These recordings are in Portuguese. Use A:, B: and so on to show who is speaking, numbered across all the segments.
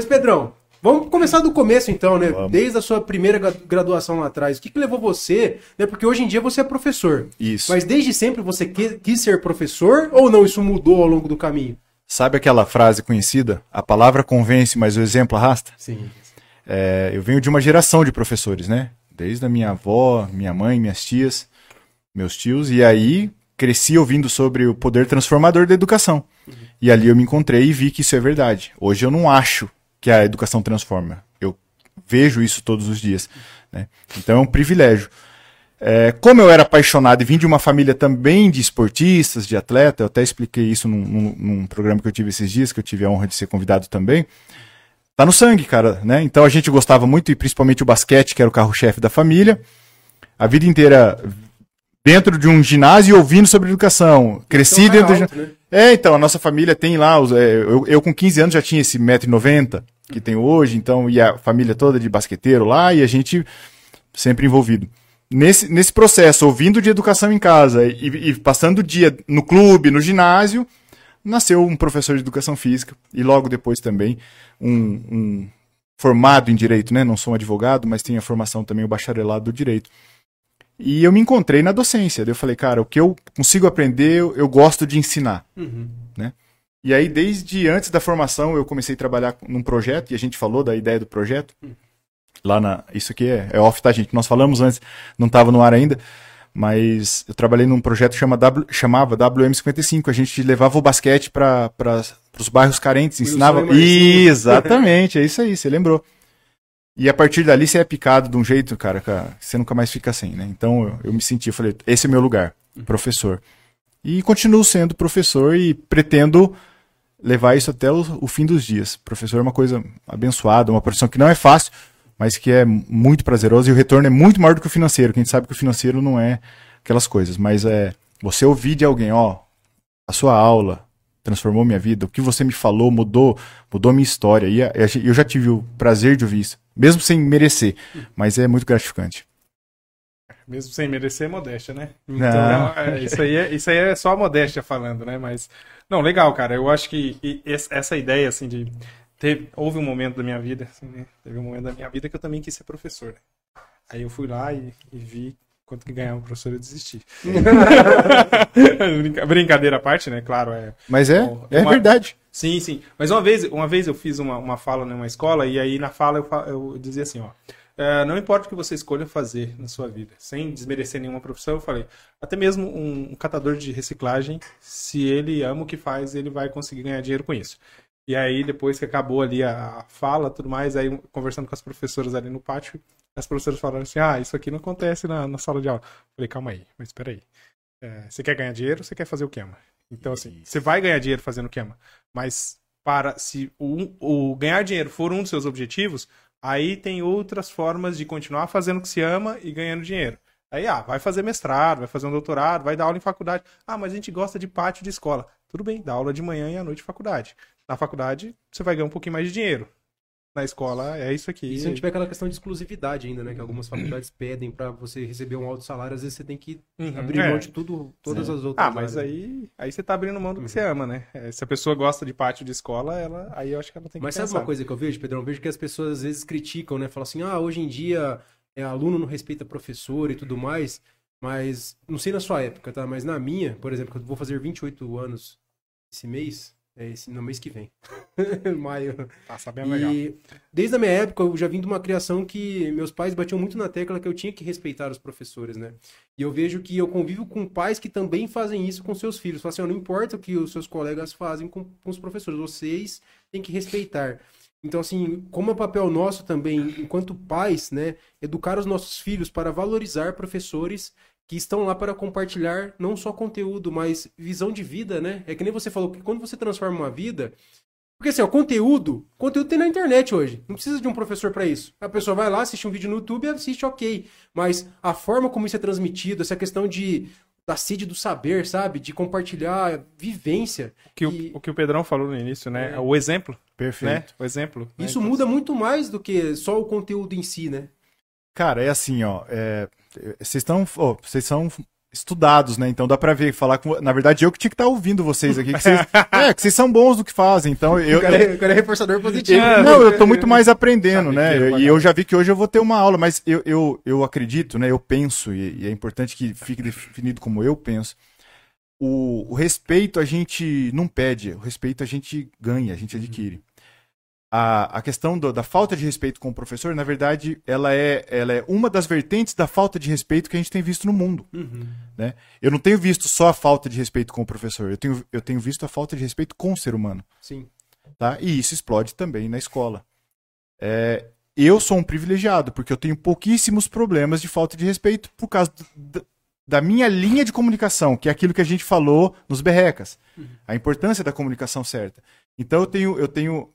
A: Mas, Pedrão, vamos começar do começo então, né?
B: Vamos.
A: Desde a sua primeira gra- graduação lá atrás. O que, que levou você, né? Porque hoje em dia você é professor.
B: Isso.
A: Mas desde sempre você que- quis ser professor ou não? Isso mudou ao longo do caminho?
B: Sabe aquela frase conhecida? A palavra convence, mas o exemplo arrasta?
A: Sim.
B: É, eu venho de uma geração de professores, né? Desde a minha avó, minha mãe, minhas tias, meus tios, e aí cresci ouvindo sobre o poder transformador da educação. E ali eu me encontrei e vi que isso é verdade. Hoje eu não acho que a educação transforma. Eu vejo isso todos os dias. Né? Então é um privilégio. É, como eu era apaixonado e vim de uma família também de esportistas, de atleta, eu até expliquei isso num, num- num programa que eu tive esses dias, que eu tive a honra de ser convidado também. Tá no sangue, cara, né? Então a gente gostava muito, e principalmente o basquete, que era o carro-chefe da família. A vida inteira dentro de um ginásio ouvindo sobre educação. Cresci
A: Então, é
B: dentro de...
A: alto, né?
B: É, então, a nossa família tem lá, os, é, eu, eu com 15 anos já tinha esse 1,90m que tem hoje, então, e a família toda de basqueteiro lá, e a gente sempre envolvido. Nesse, nesse processo, ouvindo de educação em casa e, e passando o dia no clube, no ginásio, nasceu um professor de educação física e logo depois também um, um formado em direito, né? Não sou um advogado, mas tenho a formação também, o bacharelado do direito. E eu me encontrei na docência. Daí eu falei, cara, o que eu consigo aprender, eu, gosto de ensinar.
A: Uhum.
B: E aí, desde antes da formação, eu comecei a trabalhar num projeto, e a gente falou da ideia do projeto. Lá na. Isso aqui é, é off, tá, gente? Nós falamos antes, não estava no ar ainda. Mas eu trabalhei num projeto que chama w, chamava WM55. A gente levava o basquete para os bairros carentes, ensinava. Exatamente, é isso aí, você lembrou. E a partir dali você é picado de um jeito, cara, que você nunca mais fica sem, né? Então eu, eu me senti, eu falei, esse é meu lugar, professor. E continuo sendo professor e pretendo levar isso até o, o fim dos dias. Professor é uma coisa abençoada, uma profissão que não é fácil, mas que é muito prazerosa e o retorno é muito maior do que o financeiro. Que a gente sabe que o financeiro não é aquelas coisas, mas é você ouvir de alguém, ó, a sua aula transformou minha vida, o que você me falou mudou, mudou minha história. E eu já tive o prazer de ouvir isso, mesmo sem merecer, mas é muito gratificante.
C: Mesmo sem merecer modéstia, né?
B: Não.
C: Então, é, isso, aí é, isso aí é só a modéstia falando, né? Mas, não, legal, cara. Eu acho que e- es- essa ideia, assim, de. Ter, houve um momento da minha vida, assim, né? Teve um momento da minha vida que eu também quis ser professor, né? Aí eu fui lá e, e vi quanto que ganhava o professor e desisti. Brinca- Brincadeira à parte, né? Claro, é.
B: Mas é, é
C: uma-
B: verdade.
C: Sim, sim. Mas uma vez, uma vez eu fiz uma, uma fala numa escola e aí na fala eu, eu dizia assim, ó. "É, não importa o que você escolha fazer na sua vida, sem desmerecer nenhuma profissão, eu falei, até mesmo um, um catador de reciclagem, se ele ama o que faz, ele vai conseguir ganhar dinheiro com isso. E aí, depois que acabou ali a a fala tudo mais, aí conversando com as professoras ali no pátio, as professoras falaram assim, ah, isso aqui não acontece na, na sala de aula. Eu falei, calma aí, mas espera aí. É, você quer ganhar dinheiro ou você quer fazer o que ama? Então, assim, você vai ganhar dinheiro fazendo o que ama, mas para se o, o ganhar dinheiro for um dos seus objetivos, aí tem outras formas de continuar fazendo o que se ama e ganhando dinheiro. Aí, ah, vai fazer mestrado, vai fazer um doutorado, vai dar aula em faculdade. Ah, mas a gente gosta de pátio de escola. Tudo bem, dá aula de manhã e à noite em faculdade. Na faculdade, você vai ganhar um pouquinho mais de dinheiro. Na escola, é isso aqui.
A: E se não tiver aquela questão de exclusividade ainda, né? Que algumas faculdades pedem pra você receber um alto salário, às vezes você tem que
C: Uhum,
A: abrir
C: é.
A: mão de tudo, todas as outras.
C: Ah, mas
A: áreas.
C: aí, aí você tá abrindo mão do que você ama, né? É, se a pessoa gosta de pátio de escola, ela, aí eu acho que ela tem que
A: Mas
C: pensar.
A: sabe uma coisa que eu vejo, Pedrão? Eu vejo que as pessoas às vezes criticam, né? Falam assim, ah, hoje em dia é, aluno não respeita professor e tudo mais. Mas, não sei na sua época, tá? Mas na minha, por exemplo, que eu vou fazer 28 anos esse mês, é esse, no mês que vem. Maio.
C: Tá sabendo legal.
A: E desde a minha época eu já vim de uma criação que meus pais batiam muito na tecla que eu tinha que respeitar os professores, né? E eu vejo que eu convivo com pais que também fazem isso com seus filhos. Falam assim, não importa o que os seus colegas fazem com, com os professores, vocês têm que respeitar. Então, assim, como é papel nosso também, enquanto pais, né, educar os nossos filhos para valorizar professores que estão lá para compartilhar não só conteúdo, mas visão de vida, né? É que nem você falou que quando você transforma uma vida, porque assim, ó, conteúdo, conteúdo tem na internet hoje. Não precisa de um professor para isso. A pessoa vai lá, assiste um vídeo no YouTube e assiste, ok. Mas a forma como isso é transmitido, essa questão de da sede do saber, sabe? De compartilhar vivência.
C: O que,
A: E-
C: o, o que o Pedrão falou no início, né?
A: É.
C: O exemplo, né?
B: Perfeito.
C: O exemplo. né?
A: Isso
C: Então,
A: muda muito mais do que só o conteúdo em si, né?
B: Cara, é assim, ó. é, Vocês estão. ó, Vocês são estudados, né? Então dá pra ver, falar com. Na verdade, eu que tinha que estar ouvindo vocês aqui. Que vocês, é, que vocês são bons do que fazem. Então eu.
A: O cara, é, o cara é reforçador positivo.
B: eu- não, eu tô muito mais aprendendo, né?
C: que é
B: E eu já vi que hoje eu vou ter uma aula, mas eu, eu, eu acredito, né? Eu penso, e, e é importante que fique definido como eu penso. O, o respeito a gente não pede, o respeito a gente ganha, a gente adquire. A, a questão do- da falta de respeito com o professor, na verdade, ela é, ela é uma das vertentes da falta de respeito que a gente tem visto no mundo.
A: Uhum.
B: né? Eu não tenho visto só a falta de respeito com o professor, eu tenho, eu tenho visto a falta de respeito com o ser humano.
A: Sim.
B: Tá? E isso explode também na escola. É, eu sou um privilegiado, porque eu tenho pouquíssimos problemas de falta de respeito por causa do- da minha linha de comunicação, que é aquilo que a gente falou nos berrecas. A importância da comunicação certa. Então eu tenho, eu tenho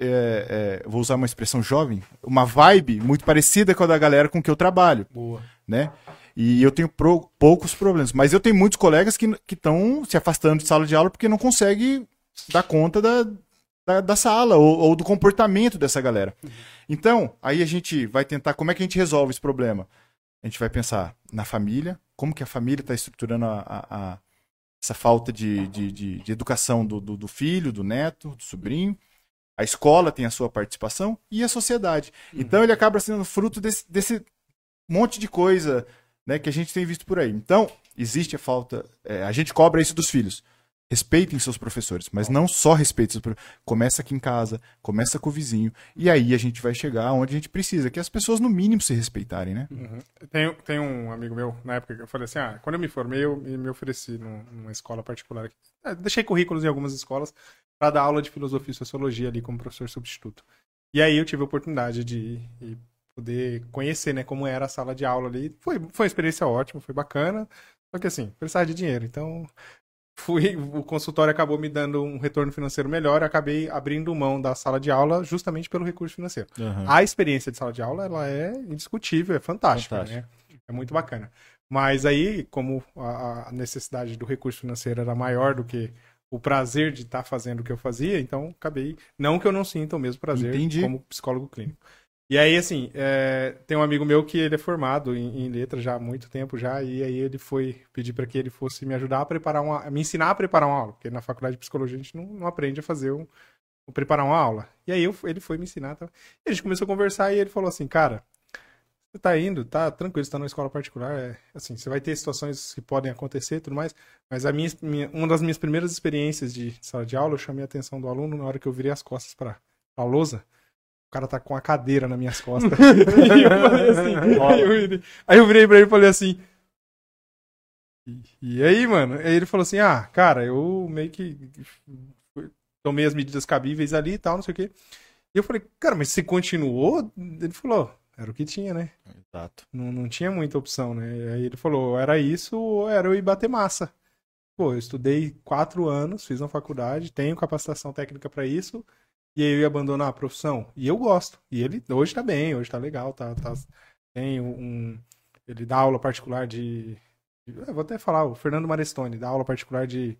B: é, é, vou usar uma expressão jovem, uma vibe muito parecida com a da galera com que eu trabalho
A: Boa.
B: né? E eu tenho pro- poucos problemas. Mas eu tenho muitos colegas que estão se afastando de sala de aula porque não conseguem dar conta da, da, da sala ou, ou do comportamento dessa galera. Então, aí a gente vai tentar como é que a gente resolve esse problema. A gente vai pensar na família, como que a família está estruturando a, a- a- essa falta de, de, de, de educação do, do, do filho, do neto, do sobrinho. A escola tem a sua participação e a sociedade. Então ele acaba sendo fruto desse, desse monte de coisa né, que a gente tem visto por aí. Então, existe a falta. é, a gente cobra isso dos filhos. Respeitem seus professores, mas não só respeitem seus professores. Começa aqui em casa, começa com o vizinho, e aí a gente vai chegar onde a gente precisa, que é as pessoas, no mínimo, se respeitarem, né?
C: Tem, tem um amigo meu, na época, que eu falei assim, ah, quando eu me formei, eu me ofereci num- numa escola particular. aqui. É, deixei currículos em algumas escolas para dar aula de filosofia e sociologia ali como professor substituto. E aí eu tive a oportunidade de ir poder conhecer, né, como era a sala de aula ali. Foi, foi uma experiência ótima, foi bacana, só que assim, precisava de dinheiro, então fui, o consultório acabou me dando um retorno financeiro melhor, acabei abrindo mão da sala de aula justamente pelo recurso financeiro. A experiência de sala de aula, ela é indiscutível, é fantástica, né? É muito bacana. Mas aí, como a, a necessidade do recurso financeiro era maior do que o prazer de estar fazendo o que eu fazia, então acabei. Não que eu não sinta o mesmo prazer
B: Entendi.
C: como psicólogo clínico. E aí, assim, é, tem um amigo meu que ele é formado em, em letras já há muito tempo já, e aí ele foi pedir para que ele fosse me ajudar a preparar uma. me ensinar a preparar uma aula, porque na faculdade de psicologia a gente não, não aprende a fazer um, preparar uma aula. E aí eu, ele foi me ensinar. Tá? E a gente começou a conversar e ele falou assim, cara, você tá indo, tá tranquilo, você tá numa escola particular, é, assim, você vai ter situações que podem acontecer e tudo mais, mas a minha, minha- uma das minhas primeiras experiências de sala de aula, eu chamei a atenção do aluno na hora que eu virei as costas pra, pra lousa, cara tá com a cadeira nas minhas costas. e eu falei assim, aí eu, virei- aí eu virei pra ele e falei assim, e, e aí, mano? Aí ele falou assim, ah, cara, eu meio que tomei as medidas cabíveis ali e tal, não sei o quê. E eu falei, cara, mas você continuou? Ele falou, era o que tinha, né?
B: Exato.
C: Não, não tinha muita opção, né? Aí ele falou, era isso ou era eu ir bater massa. Pô, eu estudei quatro anos, fiz uma faculdade, tenho capacitação técnica pra isso, e aí eu ia abandonar a profissão. E eu gosto. E ele hoje tá bem, hoje tá legal, tá, tá tem um ele dá aula particular de, vou até falar, o Fernando Marestoni dá aula particular de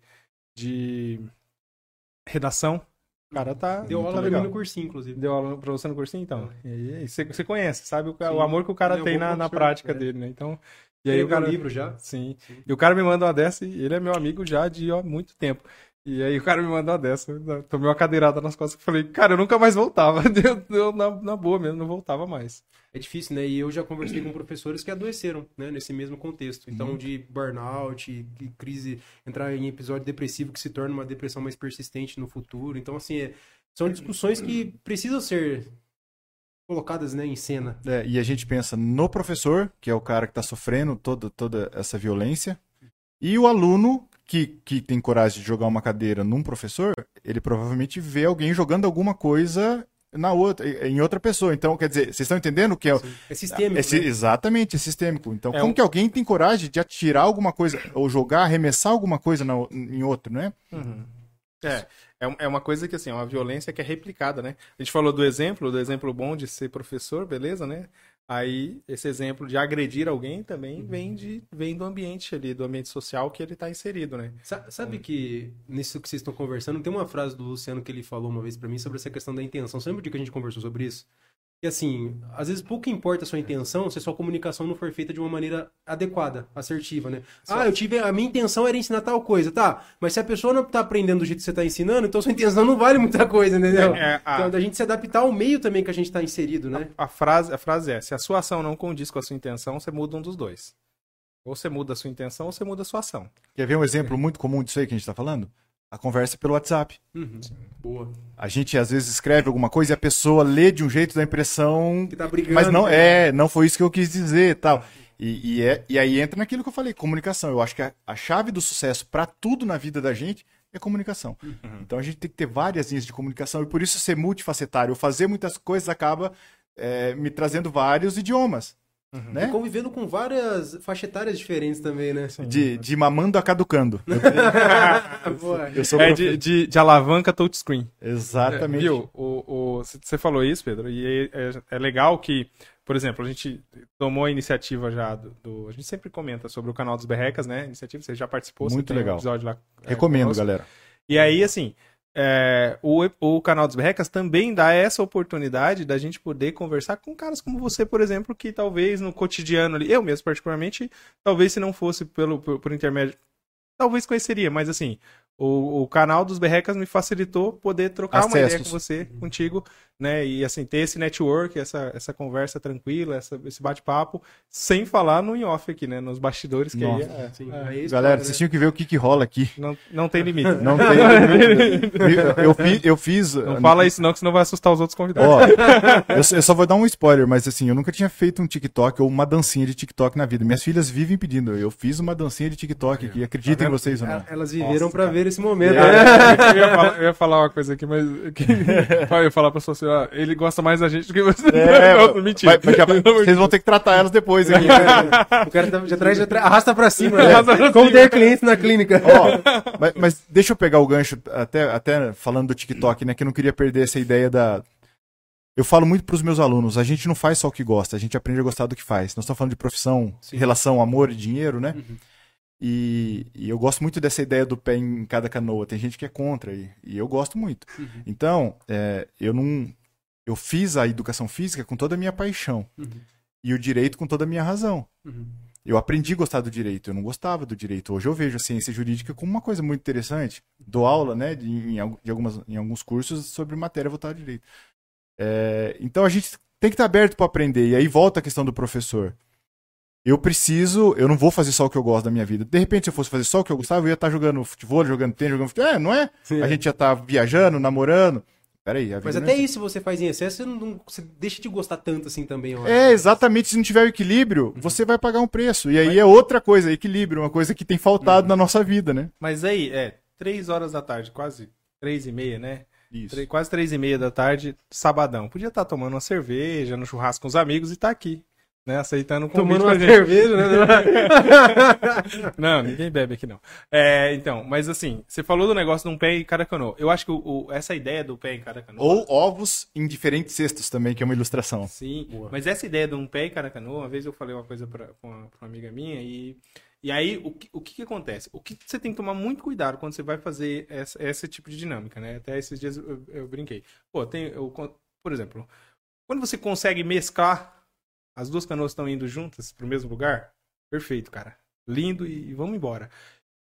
C: de redação. O cara tá
A: Deu aula pra
C: legal.
A: mim no cursinho, inclusive.
C: Deu aula pra você no cursinho, então? E aí, você, você conhece, sabe o,
A: Sim.
C: o amor que o cara
A: Ele é
C: tem na, na prática
A: é.
C: dele, né? Então, e aí
A: aí
C: o cara...
A: livro já.
C: Sim.
A: Sim.
C: E o cara me manda uma dessa e ele é meu amigo já de ó, muito tempo. E aí o cara me mandou uma dessa, eu tomei uma cadeirada nas costas e falei, cara, eu nunca mais voltava. Deu, deu na, na boa mesmo, não voltava mais.
A: É difícil, né? E eu já conversei com professores que adoeceram, né? Nesse mesmo contexto. Então,
C: Uhum.
A: de burnout, de crise, entrar em episódio depressivo que se torna uma depressão mais persistente no futuro. Então, assim, é- são discussões que precisam ser colocadas, né, em cena.
B: É, e a gente pensa no professor, que é o cara que está sofrendo toda, toda essa violência, e o aluno que, que tem coragem de jogar uma cadeira num professor, ele provavelmente vê alguém jogando alguma coisa na outra, em outra pessoa. Então, quer dizer, vocês estão entendendo o que é, o-
A: É sistêmico,
B: é
A: né?
B: Exatamente, é sistêmico. Então,
C: É
B: como
C: um-
B: que alguém tem coragem de atirar alguma coisa, ou jogar, arremessar alguma coisa na em outro, né?
C: É, é, um- é uma coisa que, assim, é uma violência que é replicada, né? A gente falou do exemplo, do exemplo bom de ser professor, beleza, né? Aí, esse exemplo de agredir alguém também vem, de, vem do ambiente ali, do ambiente social que ele tá inserido, né?
A: Sa- Sabe que nisso que vocês estão conversando, tem uma frase do Luciano que ele falou uma vez pra mim sobre essa questão da intenção. Você lembra de que a gente conversou sobre isso? Que assim, às vezes pouco importa a sua intenção se a sua comunicação não for feita de uma maneira adequada, assertiva, né? Ah, eu tive. A minha intenção era ensinar tal coisa, tá? Mas se a pessoa não tá aprendendo do jeito que você tá ensinando, então sua intenção não vale muita coisa, entendeu?
C: É, a-
A: Então, da gente se adaptar ao meio também que a gente tá inserido, né?
C: A frase, a frase é: se a sua ação não condiz com a sua intenção, você muda um dos dois. Ou você muda a sua intenção ou você muda a sua ação.
B: Quer ver um exemplo muito comum disso aí que a gente tá falando? A conversa pelo WhatsApp.
A: Uhum. Boa.
B: A gente às vezes escreve alguma coisa e a pessoa lê de um jeito da impressão
A: Que tá brigando.
B: Mas não
A: né?
B: é, não foi isso que eu quis dizer e tal. E, e, é, e aí entra naquilo que eu falei, comunicação. Eu acho que a, a chave do sucesso para tudo na vida da gente é comunicação. Então a gente tem que ter várias linhas de comunicação e por isso ser multifacetário, fazer muitas coisas acaba é, me trazendo vários idiomas.
A: E
B: Né?
A: convivendo com várias faixa etárias diferentes também, né?
B: De, de mamando a caducando. Eu sou
C: É de, de, de alavanca touchscreen.
B: Exatamente.
C: Viu? O, o, você falou isso, Pedro, e é, é legal que, por exemplo, a gente tomou a iniciativa já do, do- A gente sempre comenta sobre o canal dos Berrecas, né? Iniciativa, você já participou,
B: Muito legal.
C: um episódio lá. é,
B: Recomendo,
C: conosco.
B: galera.
C: E aí, assim, é, o, o canal dos Berrecas também dá essa oportunidade da gente poder conversar com caras como você, por exemplo, que talvez no cotidiano ali, eu mesmo particularmente, talvez se não fosse pelo, por, por intermédio, talvez conheceria, mas assim, o, o canal dos Berrecas me facilitou poder trocar uma ideia
B: Acessos.
C: com você, contigo, né? E assim, ter esse network, essa, essa conversa tranquila, essa, esse bate-papo, sem falar no in-off aqui, né? Nos bastidores, que aí é-
A: Sim,
C: é-
A: é história,
B: Galera,
A: né?
B: vocês tinham que ver o que, que rola aqui.
C: não, não tem limite.
B: Não tem. eu, fiz, eu fiz.
C: Não fala isso não, que senão vai assustar os outros convidados.
B: Ó, eu, só- eu só vou dar um spoiler, mas assim, eu nunca tinha feito um TikTok ou uma dancinha de TikTok na vida. Minhas filhas vivem pedindo. Eu fiz uma dancinha de TikTok aqui. Acreditem em vocês ou não.
A: Elas viveram
C: Nossa,
A: pra
C: cara.
A: ver esse momento.
C: É,
A: né?
C: eu, ia falar, eu ia falar uma coisa aqui, mas. Eu ia falar pra sua ele gosta mais da gente do que você.
B: É,
C: Não, mentira.
B: vai- já vocês vão ter que tratar elas depois aqui.
A: O cara tá- já traz, já traz, arrasta pra cima, né?
C: Arrasta pra
A: Como
C: cima.
A: ter clientes na clínica.
B: Ó, mas, mas deixa eu pegar o gancho, até, até falando do TikTok, né? Que eu não queria perder essa ideia da. Eu falo muito pros meus alunos, a gente não faz só o que gosta, a gente aprende a gostar do que faz. Nós estamos falando de profissão,
A: Sim.
B: relação, amor e dinheiro, né?
A: Uhum.
B: E, e eu gosto muito dessa ideia do pé em cada canoa. Tem gente que é contra e, e eu gosto muito.
A: Uhum.
B: Então, é, eu não. Eu fiz a educação física com toda a minha paixão
A: Uhum.
B: e o direito com toda a minha razão.
A: Uhum.
B: Eu aprendi a gostar do direito, eu não gostava do direito. Hoje eu vejo a ciência jurídica como uma coisa muito interessante. Dou aula, né, de, em, de algumas, em alguns cursos sobre matéria voltada ao direito. É, então a gente tem que estar aberto para aprender. E aí volta a questão do professor. Eu preciso, eu não vou fazer só o que eu gosto da minha vida. De repente, se eu fosse fazer só o que eu gostava, eu ia estar jogando futebol, jogando tênis, jogando futebol. É, não é?
A: Sim.
B: A gente já tá viajando, namorando. Peraí, a
A: Mas até
B: é
A: isso você faz em excesso, você, não, você deixa de gostar tanto assim também, eu.
B: É, exatamente. Se não tiver o equilíbrio, você vai pagar um preço. E aí é outra coisa, equilíbrio, uma coisa que tem faltado na nossa vida, né?
C: Mas aí, é, três horas da tarde, quase três e meia, né?
B: Isso.
C: Três- quase três e meia da tarde, sabadão. Podia estar tomando uma cerveja, no churrasco com os amigos e tá aqui, né? Aceitando o convite
A: Tomando uma cerveja, né?
C: Não, ninguém bebe aqui não. É, então, mas assim, você falou do negócio de um pé em cada canoa. Eu acho que o- o- essa ideia do pé em cada canoa.
B: Ou ovos em diferentes cestos também, que é uma ilustração.
C: Sim,
A: Boa.
C: mas essa ideia de um pé em cada canoa, uma vez eu falei uma coisa pra, pra uma, pra uma amiga minha e. E aí, o que, o que que acontece? O que você tem que tomar muito cuidado quando você vai fazer essa, esse tipo de dinâmica, né? Até esses dias eu, eu brinquei. Pô, tem, eu, por exemplo, quando você consegue mesclar, as duas canoas estão indo juntas pro mesmo lugar, perfeito, cara. Lindo e, e vamos embora.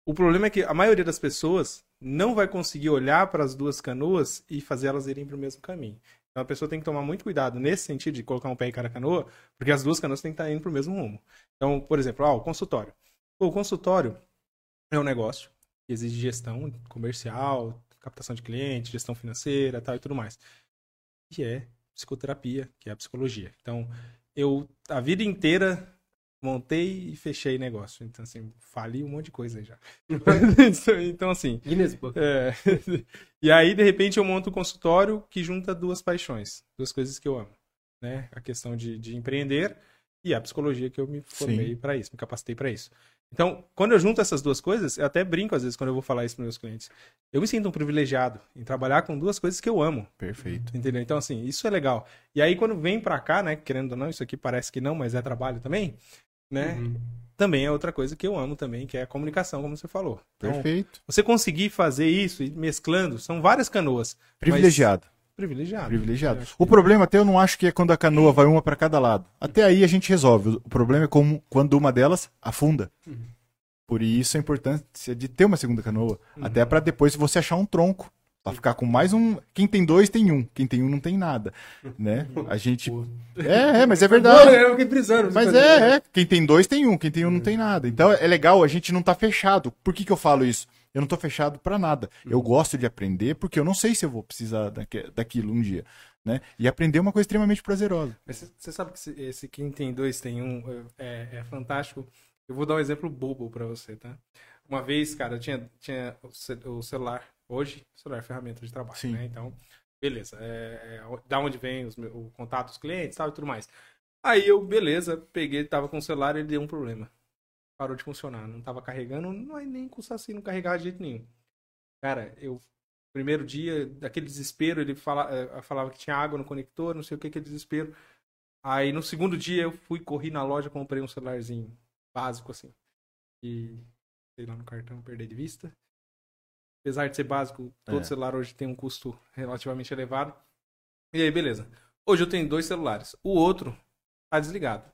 C: O problema é que a maioria das pessoas não vai conseguir olhar para as duas canoas e fazer elas irem para o mesmo caminho. Então a pessoa tem que tomar muito cuidado nesse sentido de colocar um pé em cada canoa, porque as duas canoas têm que estar indo para o mesmo rumo. Então, por exemplo, ah, o consultório. O consultório é um negócio que exige gestão comercial, captação de clientes, gestão financeira tal e tudo mais. Que é psicoterapia, que é a psicologia. Então, eu a vida inteira montei e fechei negócio. Então, assim, fali um monte de coisa já. então, assim,
A: Guinness Book.
C: é. E aí, de repente, eu monto um consultório que junta duas paixões, duas coisas que eu amo, né? A questão de, de empreender e a psicologia que eu me formei para isso, me capacitei para isso. Então, quando eu junto essas duas coisas, eu até brinco às vezes quando eu vou falar isso para meus clientes. Eu me sinto um privilegiado em trabalhar com duas coisas que eu amo.
B: Perfeito.
C: Entendeu? Então, assim, isso é legal. E aí, quando vem pra cá, né, querendo ou não, isso aqui parece que não, mas é trabalho também, né?
A: Uhum.
C: Também é outra coisa que eu amo também, que é a comunicação, como você falou. Então,
B: Perfeito.
C: você conseguir fazer isso e mesclando, são várias canoas.
B: Privilegiado.
C: Privilegiado.
B: privilegiado. O problema até eu não acho que é quando a canoa vai uma para cada lado. Até aí a gente resolve. O problema é como, quando uma delas afunda. Por isso a importância de ter uma segunda canoa. Até para depois você achar um tronco. Pra ficar com mais um. Quem tem dois tem um. Quem tem um não tem nada. Né? A gente. É, é, mas é verdade.
A: Não, eu fiquei brisando.
B: Mas é, é. Quem tem dois tem um, quem tem um não tem nada. Então é legal, a gente não tá fechado. Por que, que eu falo isso? Eu não tô fechado pra nada. Eu gosto de aprender porque eu não sei se eu vou precisar daque- daquilo um dia. Né? E aprender é uma coisa extremamente prazerosa.
C: Você- sabe que esse, esse quem tem dois tem um é, é fantástico. Eu vou dar um exemplo bobo pra você, tá? Uma vez, cara, eu tinha, tinha o, ce- o celular. Hoje, o celular é ferramenta de trabalho,
B: Sim.
C: né? Então, beleza. É, é, da onde vem os, o contato dos clientes tal, e tudo mais. Aí eu, beleza, peguei, tava com o celular e ele deu um problema. Parou de funcionar. Não tava carregando, não é nem com o Saci não carregava de jeito nenhum. Cara, eu primeiro dia, daquele desespero, ele fala, eh, falava que tinha água no conector, não sei o que, aquele desespero. Aí no segundo dia eu fui, corri na loja, comprei um celularzinho básico, assim. E sei lá no cartão, perder de vista. Apesar de ser básico, todo
B: É.
C: celular hoje tem um custo relativamente elevado. E aí, beleza. Hoje eu tenho dois celulares. O outro tá desligado.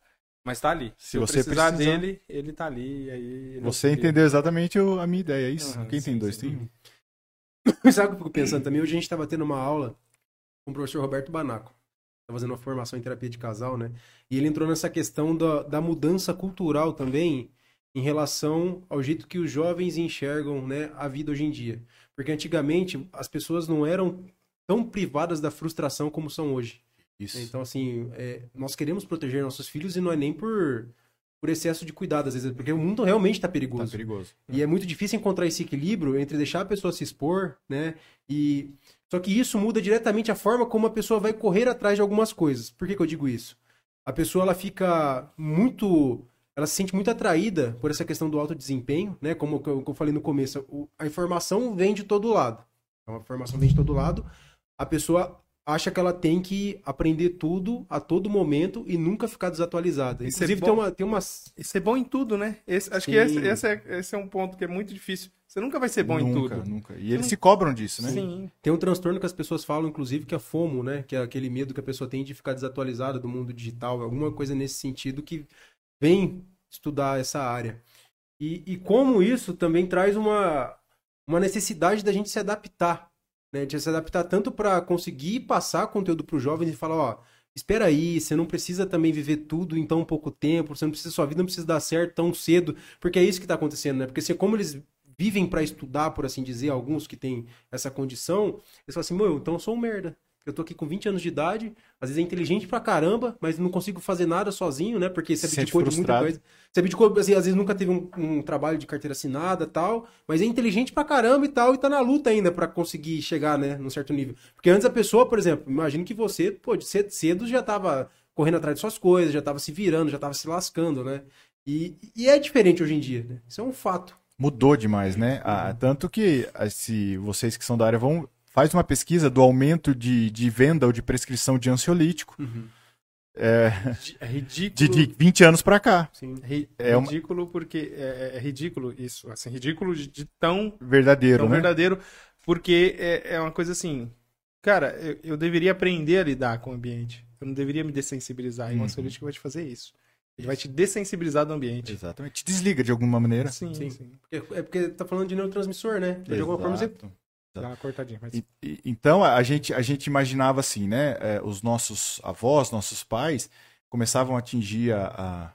C: Mas tá ali. Se,
B: Se você
C: precisar
B: precisar.
C: dele, ele tá ali. Aí ele
B: Você entendeu exatamente o- a minha ideia, é isso?
C: Aham,
B: Quem tem
C: sim,
B: dois
C: sim.
B: tem um.
A: Sabe o que eu fico pensando também? Hoje a gente estava tendo uma aula com o professor Roberto Banaco. Tá fazendo uma formação em terapia de casal, né? E ele entrou nessa questão da, da mudança cultural também em relação ao jeito que os jovens enxergam né, a vida hoje em dia. Porque antigamente as pessoas não eram tão privadas da frustração como são hoje.
B: Isso.
A: Então, assim, é, nós queremos proteger nossos filhos e não é nem por, por excesso de cuidado, às vezes, porque o mundo realmente está
B: Tá
A: perigoso.
B: perigoso.
A: E é muito difícil encontrar esse equilíbrio entre deixar a pessoa se expor, né? E só que isso muda diretamente a forma como a pessoa vai correr atrás de algumas coisas. Por que, que eu digo isso? A pessoa ela fica muito, ela se sente muito atraída por essa questão do alto desempenho, né? Como eu, falei no começo, a informação vem de todo lado. Então, a informação vem de todo lado. A pessoa acha que ela tem que aprender tudo a todo momento e nunca ficar desatualizada.
C: Isso é
A: Inclusive,
C: bom.
A: tem, uma, tem umas
C: E ser bom em tudo, né? Esse- acho que
A: Sim.
C: esse, esse, é, esse é um ponto que é muito difícil. Você nunca vai ser bom em
B: nunca,
C: tudo.
B: nunca. E eles se cobram disso, né?
C: Sim.
A: Tem um transtorno que as pessoas falam, inclusive, que é FOMO, né? Que é aquele medo que a pessoa tem de ficar desatualizada do mundo digital, alguma coisa nesse sentido que vem estudar essa área. E, e como isso também traz uma, uma necessidade da gente se adaptar, né? De se adaptar tanto para conseguir passar conteúdo para os jovens e falar, ó, espera aí, você não precisa também viver tudo em tão pouco tempo, você não precisa, sua vida não precisa dar certo tão cedo, porque é isso que está acontecendo, né? Porque se, como eles vivem para estudar, por assim dizer, alguns que têm essa condição, eles falam assim, meu, então eu sou um merda. Eu tô aqui com 20 anos de idade, às vezes é inteligente pra caramba, mas não consigo fazer nada sozinho, né? Porque você
B: Se
A: abdicou de muita coisa. Você abdicou, assim, às vezes nunca teve um, um trabalho de carteira assinada e tal, mas é inteligente pra caramba e tal, e tá na luta ainda pra conseguir chegar, né, num certo nível. Porque antes a pessoa, por exemplo, imagino que você, pô, de cedo, cedo já tava correndo atrás de suas coisas, já tava se virando, já tava se lascando, né? E, e é diferente hoje em dia, né? Isso é um fato.
B: Mudou demais, né? Ah, tanto que, ah, se vocês que são da área vão. Faz uma pesquisa do aumento de, de venda ou de prescrição de ansiolítico
C: É
B: de,
C: ridículo.
B: de 20 anos pra cá.
A: Sim.
C: Ri-
B: É uma-
C: ridículo porque é, é- é ridículo isso, assim, ridículo de, de tão,
B: Verdadeiro,
C: tão
B: né?
C: verdadeiro, porque é, é uma coisa assim, cara, eu, eu deveria aprender a lidar com o ambiente, eu não deveria me dessensibilizar, e
B: Uhum.
C: o ansiolítico vai te fazer isso, ele vai te dessensibilizar do ambiente.
B: Exatamente. Te desliga de alguma maneira.
C: Sim,
A: Sim.
C: sim.
A: É é porque tá falando de neurotransmissor, né? De alguma forma você
B: Exato.
C: Dá uma cortadinha, mas...
B: E- e- então a gente, a gente imaginava assim, né? é, os nossos avós, nossos pais começavam a atingir a, a-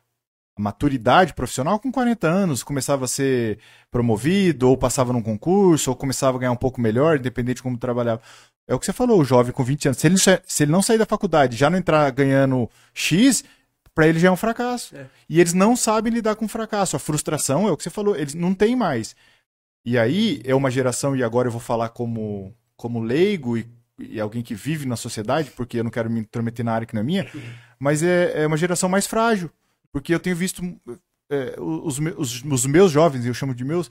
B: a maturidade profissional com 40 anos, começava a ser promovido, ou passava num concurso, ou começava a ganhar um pouco melhor, independente de como trabalhava. É o que você falou, o jovem com 20 anos. Se ele, se ele não sair da faculdade já não entrar ganhando X, para ele já é um fracasso.
A: É.
B: E eles não sabem lidar com fracasso. A frustração é o que você falou, eles não têm mais. E aí é uma geração, e agora eu vou falar como, como leigo e, e alguém que vive na sociedade, porque eu não quero me intrometer na área que não é minha, mas é, é uma geração mais frágil. Porque eu tenho visto é, os, os, os meus jovens, eu chamo de meus,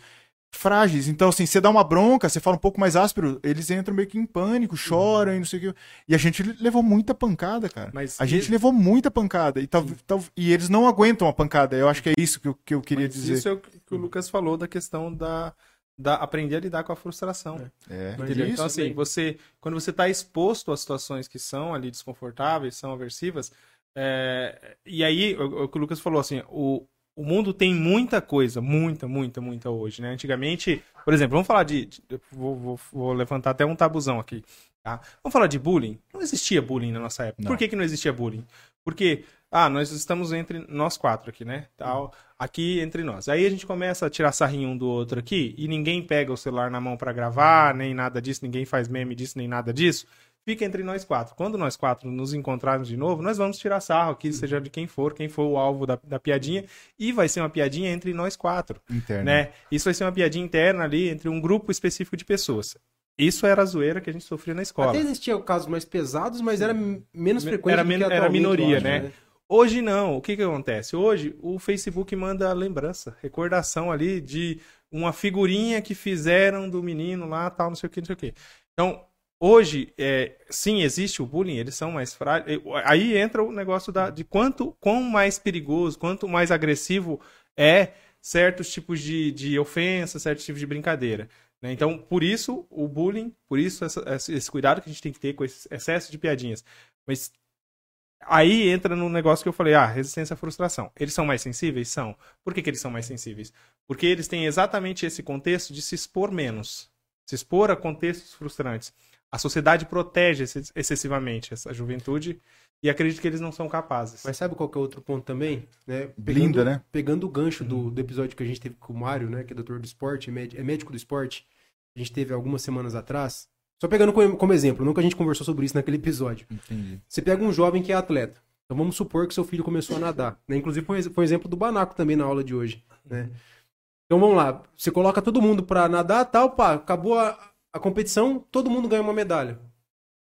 B: frágeis. Então, assim, você dá uma bronca, você fala um pouco mais áspero, eles entram meio que em pânico, choram e não sei o que. E a gente levou muita pancada, cara.
C: Mas
B: a gente
C: e-
B: levou muita pancada. E, tal, tal- e eles não aguentam a pancada. Eu acho que é isso que eu, que eu queria
C: Mas
B: dizer.
C: Isso é o que o Lucas falou da questão da, da, aprender a lidar com a frustração.
B: É.
A: Mas
C: Entendeu?
A: isso
C: Então, assim,
A: também.
C: você, quando você está exposto a situações que são ali desconfortáveis, são aversivas, é, e aí, o, o que o Lucas falou, assim, o, o mundo tem muita coisa, muita, muita, muita hoje, né? Antigamente, por exemplo, vamos falar de. de- vou, vou- vou levantar até um tabuzão aqui. Tá? Vamos falar de bullying? Não existia bullying na nossa época.
B: Não.
C: Por que, que não existia bullying? Porque, ah, nós estamos entre nós quatro aqui, né? Tal, aqui entre nós. Aí a gente começa a tirar sarrinho um do outro aqui e ninguém pega o celular na mão pra gravar, nem nada disso, ninguém faz meme disso, nem nada disso. Fica entre nós quatro. Quando nós quatro nos encontrarmos de novo, nós vamos tirar sarro aqui, seja de quem for, quem for o alvo da, da piadinha, e vai ser uma piadinha entre nós quatro
B: Interno.
C: né? Isso vai ser uma piadinha interna ali entre um grupo específico de pessoas. Isso era a zoeira que a gente sofria na escola.
A: Até existia casos mais pesados, mas era menos frequente
C: Era
A: do
C: era minoria,
A: acho,
C: né? Hoje não. O que que acontece? Hoje o Facebook manda lembrança, recordação ali de uma figurinha que fizeram do menino lá, tal, não sei o que, não sei o que. Então, hoje, é, sim, existe o bullying, eles são mais frágeis. Aí entra o negócio da, de quanto quão mais perigoso, quanto mais agressivo é certos tipos de, de ofensa, certos tipos de brincadeira. Né? Então, por isso, o bullying, por isso essa- esse cuidado que a gente tem que ter com esse excesso de piadinhas. Mas aí entra no negócio que eu falei, ah, resistência à frustração. Eles são mais sensíveis? São. Por que, que eles são mais sensíveis? Porque eles têm exatamente esse contexto de se expor menos. Se expor a contextos frustrantes. A sociedade protege ex- excessivamente essa juventude e acredito que eles não são capazes.
A: Mas sabe qual que é outro ponto também? Né?
B: Blinda, né?
A: Pegando o gancho do, do episódio que a gente teve com o Mário, né? Que é doutor do esporte, é é médico do esporte. A gente teve algumas semanas atrás. Só pegando como, como exemplo, nunca a gente conversou sobre isso naquele episódio.
B: Entendi.
A: Você pega um jovem que é atleta. Então vamos supor que seu filho começou a nadar. Né? Inclusive foi, foi exemplo do Banaco também na aula de hoje. Né? Então vamos lá. Você coloca todo mundo pra nadar tal, pá, acabou a, a competição, todo mundo ganha uma medalha.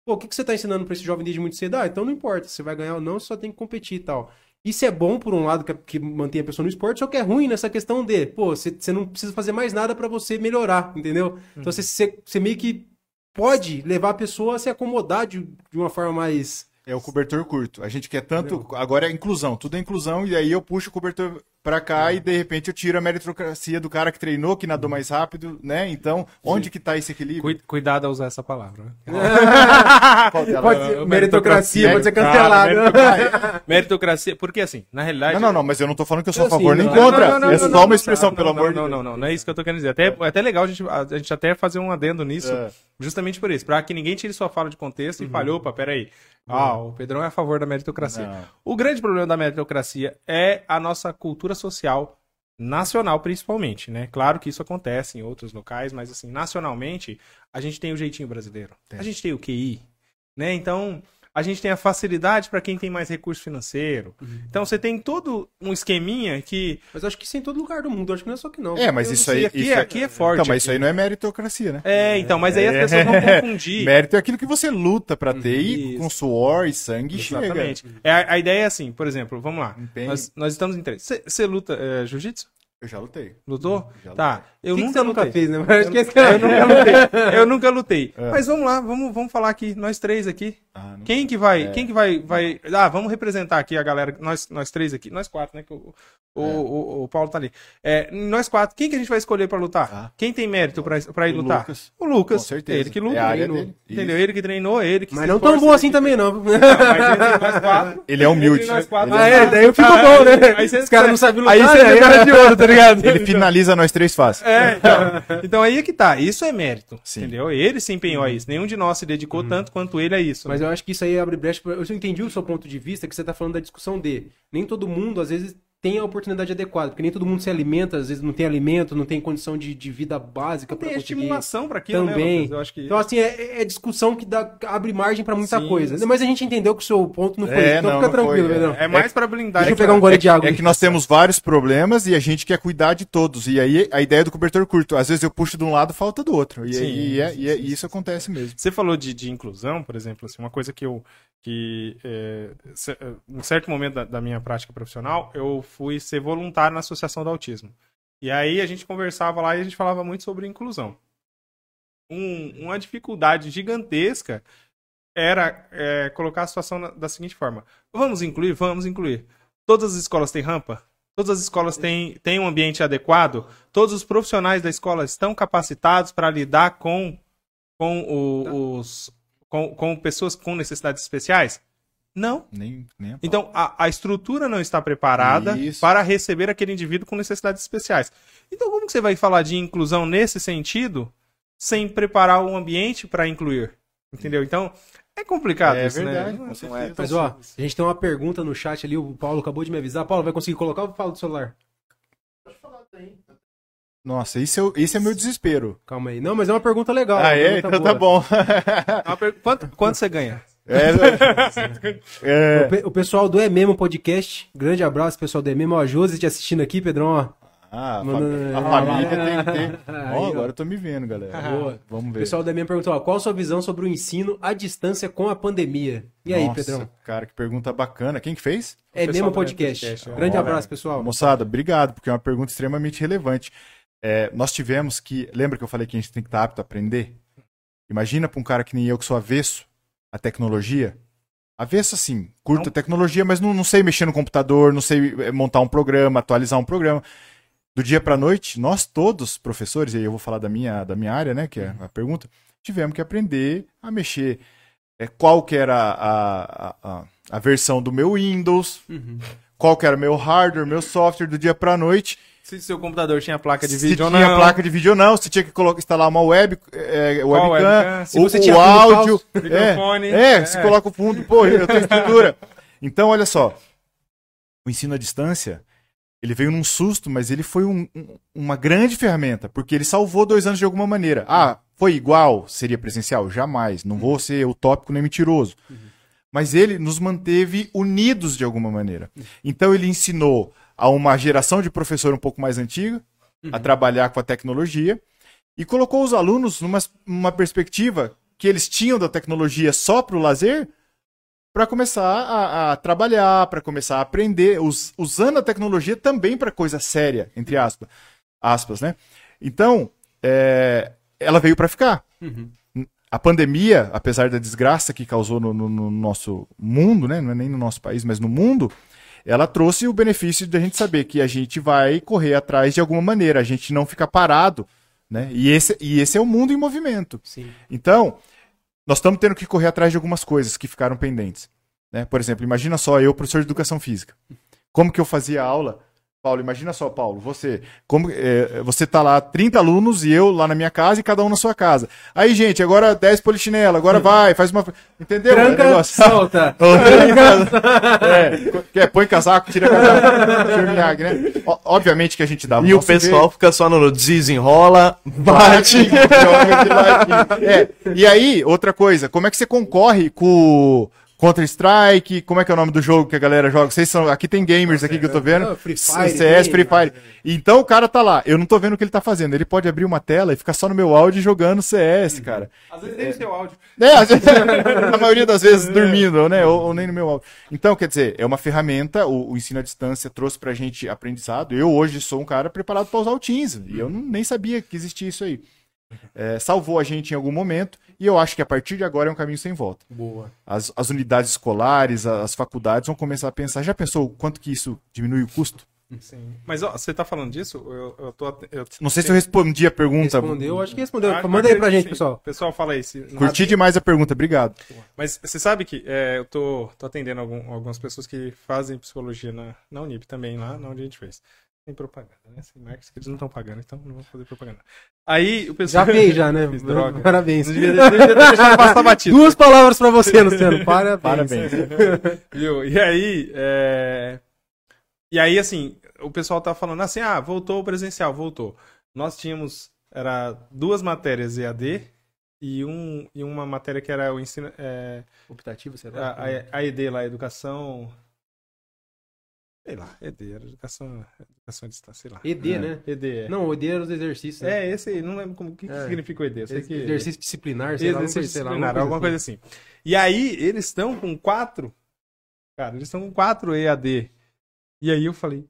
A: Pô, o que, que você tá ensinando pra esse jovem desde muito cedo? Ah, então não importa, você vai ganhar ou não, você só tem que competir e tal. Isso é bom, por um lado, que, que mantém a pessoa no esporte, só que é ruim nessa questão de, pô, você, você não precisa fazer mais nada pra você melhorar, entendeu? Então você, você, você meio que pode levar a pessoa a se acomodar de, de uma forma mais.
B: É o cobertor curto. A gente quer tanto. Agora é inclusão, tudo é inclusão, e aí eu puxo o cobertor pra cá e de repente eu tiro a meritocracia do cara que treinou, que nadou mais rápido, né? Então, onde que tá esse equilíbrio?
C: Cui- Cuidado a usar essa palavra.
A: Pode ser, meritocracia pode ser
C: Cara,
A: cancelada.
C: meritocracia- Meritocracia, porque assim, na realidade.
B: Não, não, não, mas eu não tô falando que eu sou a
A: Eu sim,
B: favor nem
A: não,
B: contra.
C: Não, não,
B: é
C: não,
B: só
C: não,
B: uma expressão,
C: não,
B: pelo
C: não,
B: amor de
C: não,
B: Deus.
C: não, não, não é isso que eu tô querendo dizer. Até, é até legal a gente, a gente até fazer um adendo nisso,
B: É.
C: justamente por isso, pra que ninguém tire sua fala de contexto e fale, opa, peraí. Ah, o Pedrão é a favor da meritocracia.
B: Não.
C: O grande problema da meritocracia é a nossa cultura social nacional, principalmente, né? Claro que isso acontece em outros locais, mas assim, nacionalmente, a gente tem o jeitinho brasileiro.
B: Tem.
C: A gente tem o QI, né? Então, a gente tem a facilidade para quem tem mais recurso financeiro. Então, você tem todo um esqueminha que
A: Mas acho que isso é em todo lugar do mundo, acho que não é só que não.
B: É, mas isso aí.
C: aqui,
B: isso
C: é,
B: é-
C: aqui é forte.
B: Então, mas isso
C: aqui.
B: aí não é meritocracia, né?
C: É, então, mas aí as
B: É.
C: pessoas vão confundir.
B: Mérito é aquilo que você luta pra ter e
C: Isso.
B: com suor e sangue chega.
C: Exatamente. É, a, a ideia é assim, por exemplo, vamos lá. Nós, nós estamos em três. Você luta é, jiu-jitsu?
B: Eu já lutei.
C: Lutou?
B: Já
C: Tá. Eu
A: O que que
C: nunca
A: você nunca
C: lutei.
A: fez, né? Mas que esse
C: Eu nunca lutei. Eu nunca lutei.
B: É.
C: Mas vamos lá, vamos, vamos falar aqui, nós três aqui.
B: Ah, não-
C: Quem que vai,
B: É.
C: quem que vai, vai... Ah, vamos representar aqui a galera, nós, nós três aqui, nós quatro, né, que o, o,
B: É.
C: o, o Paulo tá ali. É, nós quatro, quem que a gente vai escolher pra lutar?
B: Ah.
C: Quem tem mérito pra, pra ir
B: O
C: lutar?
B: Lucas.
C: O Lucas.
B: Com certeza.
C: Ele que luta.
B: É dele.
C: Entendeu?
B: Isso.
C: Ele que treinou, ele que
A: Mas não tão bom assim
C: ele
A: também, não.
C: que- Mas quatro...
B: Ele é humilde.
C: Quatro,
B: Ele
A: Ah,
B: é-
A: é, daí eu fico bom, né? Os caras não sabem lutar,
C: Aí você
A: né?
C: é cara de ouro, tá ligado?
B: Ele finaliza nós três fácil.
C: É, então, então aí é que tá. Isso é mérito.
B: Sim.
C: Entendeu? Ele se empenhou a isso. Nenhum de nós se dedicou tanto quanto ele a isso.
A: Mas
C: né?
A: eu acho que isso aí abre brecha. pra- Eu entendi o seu ponto de vista, que você tá falando da discussão de nem todo mundo, às vezes, tem a oportunidade adequada, porque nem todo mundo se alimenta, às vezes não tem alimento, não tem condição de, de vida básica para
C: tem
A: conseguir.
C: estimulação pra aquilo, né,
A: Também.
C: Lucas? Eu acho que...
A: Então, assim, é, é discussão que dá, abre margem pra muita
C: Sim,
A: coisa.
C: sim.
A: Mas a gente entendeu que o seu ponto não foi
B: É,
A: esse, então
B: não,
A: fica
B: não foi,
A: tranquilo,
B: é.
A: Pedrão.
C: É mais pra blindar.
A: Deixa eu
C: que-
A: pegar um gole de água.
B: É que nós temos vários problemas e a gente quer cuidar de todos. E aí a ideia do cobertor curto. Às vezes eu puxo de um lado, falta do outro. E,
C: Sim,
B: aí é-
C: sim,
B: e é- e isso acontece mesmo.
C: Você falou de, de inclusão, por exemplo, assim, uma coisa que eu que é, é, em certo momento da, da minha prática profissional, eu fui ser voluntário na Associação do Autismo. E aí a gente conversava lá e a gente falava muito sobre inclusão. Um- uma dificuldade gigantesca era é, colocar a situação na- da seguinte forma: vamos incluir, vamos incluir. Todas as escolas têm rampa? Todas as escolas têm, têm um ambiente adequado? Todos os profissionais da escola estão capacitados para lidar com, com, o- os, com, com pessoas com necessidades especiais? Não.
B: Nem, nem a.
C: Então, a, a estrutura não está preparada
B: Isso.
C: para receber aquele indivíduo com necessidades especiais. Então, como que você vai falar de inclusão nesse sentido sem preparar o ambiente para incluir? Entendeu? Então, é complicado
B: É
C: isso,
B: verdade,
C: né?
B: com
C: é
A: Mas, ó,
C: simples.
A: a gente tem uma pergunta no chat ali, o Paulo acabou de me avisar. Paulo, vai conseguir colocar ou fala do celular?
B: Nossa, isso é, o- esse é meu desespero.
A: Calma aí. Não, mas é uma pergunta legal.
B: ah,
A: uma
B: é? Então tá
A: boa.
B: bom.
C: Uma per- Quanto, quanto você ganha?
B: É, é,
A: O, pe- o pessoal do É Mesmo Podcast, grande abraço, pessoal do É Mesmo. Ó, a Josi te assistindo aqui, Pedrão, ó.
B: Ah, a, fam- a família tem que ter.
A: Aí,
B: ó. agora eu tô me vendo, galera.
A: Boa.
B: Vamos
A: O
B: ver.
A: pessoal do É Mesmo perguntou, ó, qual a sua visão sobre o ensino à distância com a pandemia? E aí,
B: Nossa,
A: Pedrão?
B: Cara, que pergunta bacana. Quem que fez?
A: É Mesmo
C: do
A: Podcast.
C: podcast.
A: Grande
B: Ó,
A: abraço, pessoal.
B: Moçada, obrigado, porque é uma pergunta extremamente relevante. É, nós tivemos que. Lembra que eu falei que a gente tem que estar apto a aprender? Imagina para um cara que nem eu, que sou avesso à tecnologia. Avesso, assim, curto
C: Não.
B: a tecnologia, mas não, não sei mexer no computador, não sei eh, montar um programa, atualizar um programa. Do dia para noite, nós todos, professores, e aí eu vou falar da minha, da minha área, né, que é a pergunta, tivemos que aprender a mexer. É, qual que era a, a, a, a versão do meu Windows,
A: Uhum.
B: qual que era meu hardware, meu software do dia pra noite.
C: Se seu computador tinha placa de
B: se
C: vídeo ou
B: tinha
C: não.
B: placa de vídeo ou não, se tinha que colocar, instalar uma web, é, webcam,
C: webcam?
A: Se
B: o,
A: você
B: o
A: tinha
B: áudio,
A: falso,
C: microfone.
B: é, é,
C: É.
B: se coloca o fundo, pô, eu tenho estrutura. Então, olha só, o ensino à distância, ele veio num susto, mas ele foi um- um- uma grande ferramenta, porque ele salvou dois anos de alguma maneira. Ah, foi igual, seria presencial? Jamais, não vou ser utópico nem mentiroso. Mas ele nos manteve unidos de alguma maneira. Então ele ensinou a uma geração de professor um pouco mais antiga a trabalhar com a tecnologia e colocou os alunos numa, numa perspectiva que eles tinham da tecnologia só para o lazer para começar a, a trabalhar, para começar a aprender, us- usando a tecnologia também para coisa séria, entre aspas, aspas, né? Então, é, ela veio para ficar.
A: Uhum.
B: A pandemia, apesar da desgraça que causou no, no- no nosso mundo, né? não é nem no nosso país, mas no mundo, ela trouxe o benefício de a gente saber que a gente vai correr atrás de alguma maneira, a gente não fica parado, né? E esse, e esse é o mundo em movimento.
A: Sim.
B: Então, nós estamos tendo que correr atrás de algumas coisas que ficaram pendentes. Né? Por exemplo, imagina só, eu, professor de educação física. Como que eu fazia aula? Paulo, imagina só, Paulo, você, como, é, você tá lá, 30 alunos e eu lá na minha casa e cada um na sua casa. Aí, gente, agora 10 polichinela, agora vai, faz uma. Entendeu? o
A: Tranca,
B: negócio?
A: solta.
B: é, quer, põe casaco, tira casaco, tira né? O- obviamente que a gente dá
D: E o pessoal fica só no desenrola, bate.
B: é, e aí, outra coisa, como é que você concorre com o Counter-Strike? Como é que é o nome do jogo que a galera joga? Vocês são, aqui tem gamers aqui que eu tô vendo.
A: Ah, Free Fire,
B: CS, Free Fire.
A: cara.
B: Então o cara tá lá, eu não tô vendo o que ele tá fazendo. Ele pode abrir uma tela e ficar só no meu áudio jogando CS, cara.
C: Às vezes tem o seu áudio.
B: É, às vezes, na maioria das vezes dormindo, né? Ou, ou nem no meu áudio. Então, quer dizer, é uma ferramenta, o, o ensino à distância trouxe pra gente aprendizado. Eu hoje sou um cara preparado para usar o Teams. E eu não- nem sabia que existia isso aí. É, salvou a gente em algum momento. E eu acho que a partir de agora é um caminho sem volta.
A: Boa.
B: As, as unidades escolares, as faculdades vão começar a pensar. Já pensou o quanto que isso diminui o custo?
C: Sim. Mas ó, você tá falando disso? Eu, eu tô. Eu,
B: Não sei se eu respondi a pergunta.
A: Respondeu, acho que respondeu.
C: Ah,
A: Manda aí pra
C: que
A: gente,
C: sim.
A: pessoal.
C: Pessoal, fala aí. Se...
B: Curti demais a pergunta, obrigado.
C: Mas você sabe que é, eu tô, tô atendendo algum- algumas pessoas que fazem psicologia na, na Unip também, lá na onde a gente fez. Tem propaganda, né? Sem marcas que eles não estão pagando, então não vou fazer propaganda. Aí o pessoal.
A: Já fez, já, né?
C: Fiz droga.
A: Parabéns.
C: Não devia, devia passar batido.
A: Duas palavras pra você, Luciano. Parabéns.
B: Parabéns.
C: Viu? E aí, é... e aí, assim, o pessoal tá falando assim, ah, voltou o presencial, voltou. Nós tínhamos, era duas matérias EAD e, um, e uma matéria que era o ensino, é,
A: Optativo, será?
C: a, a, a ED lá, educação, sei lá, ED, era educação, educação à distância, sei lá.
A: ED,
B: É.
A: né?
C: ED, é.
A: Não, ED era os exercícios. né?
C: É, esse aí, não lembro como, o que, que
A: É.
C: significa o ED, eu sei que...
A: Exercício disciplinar, sei lá,
C: Exercício
A: coisa, sei lá,
C: disciplinar, alguma coisa assim. E aí, eles estão com quatro. Cara, eles estão com quatro EAD. E aí eu falei.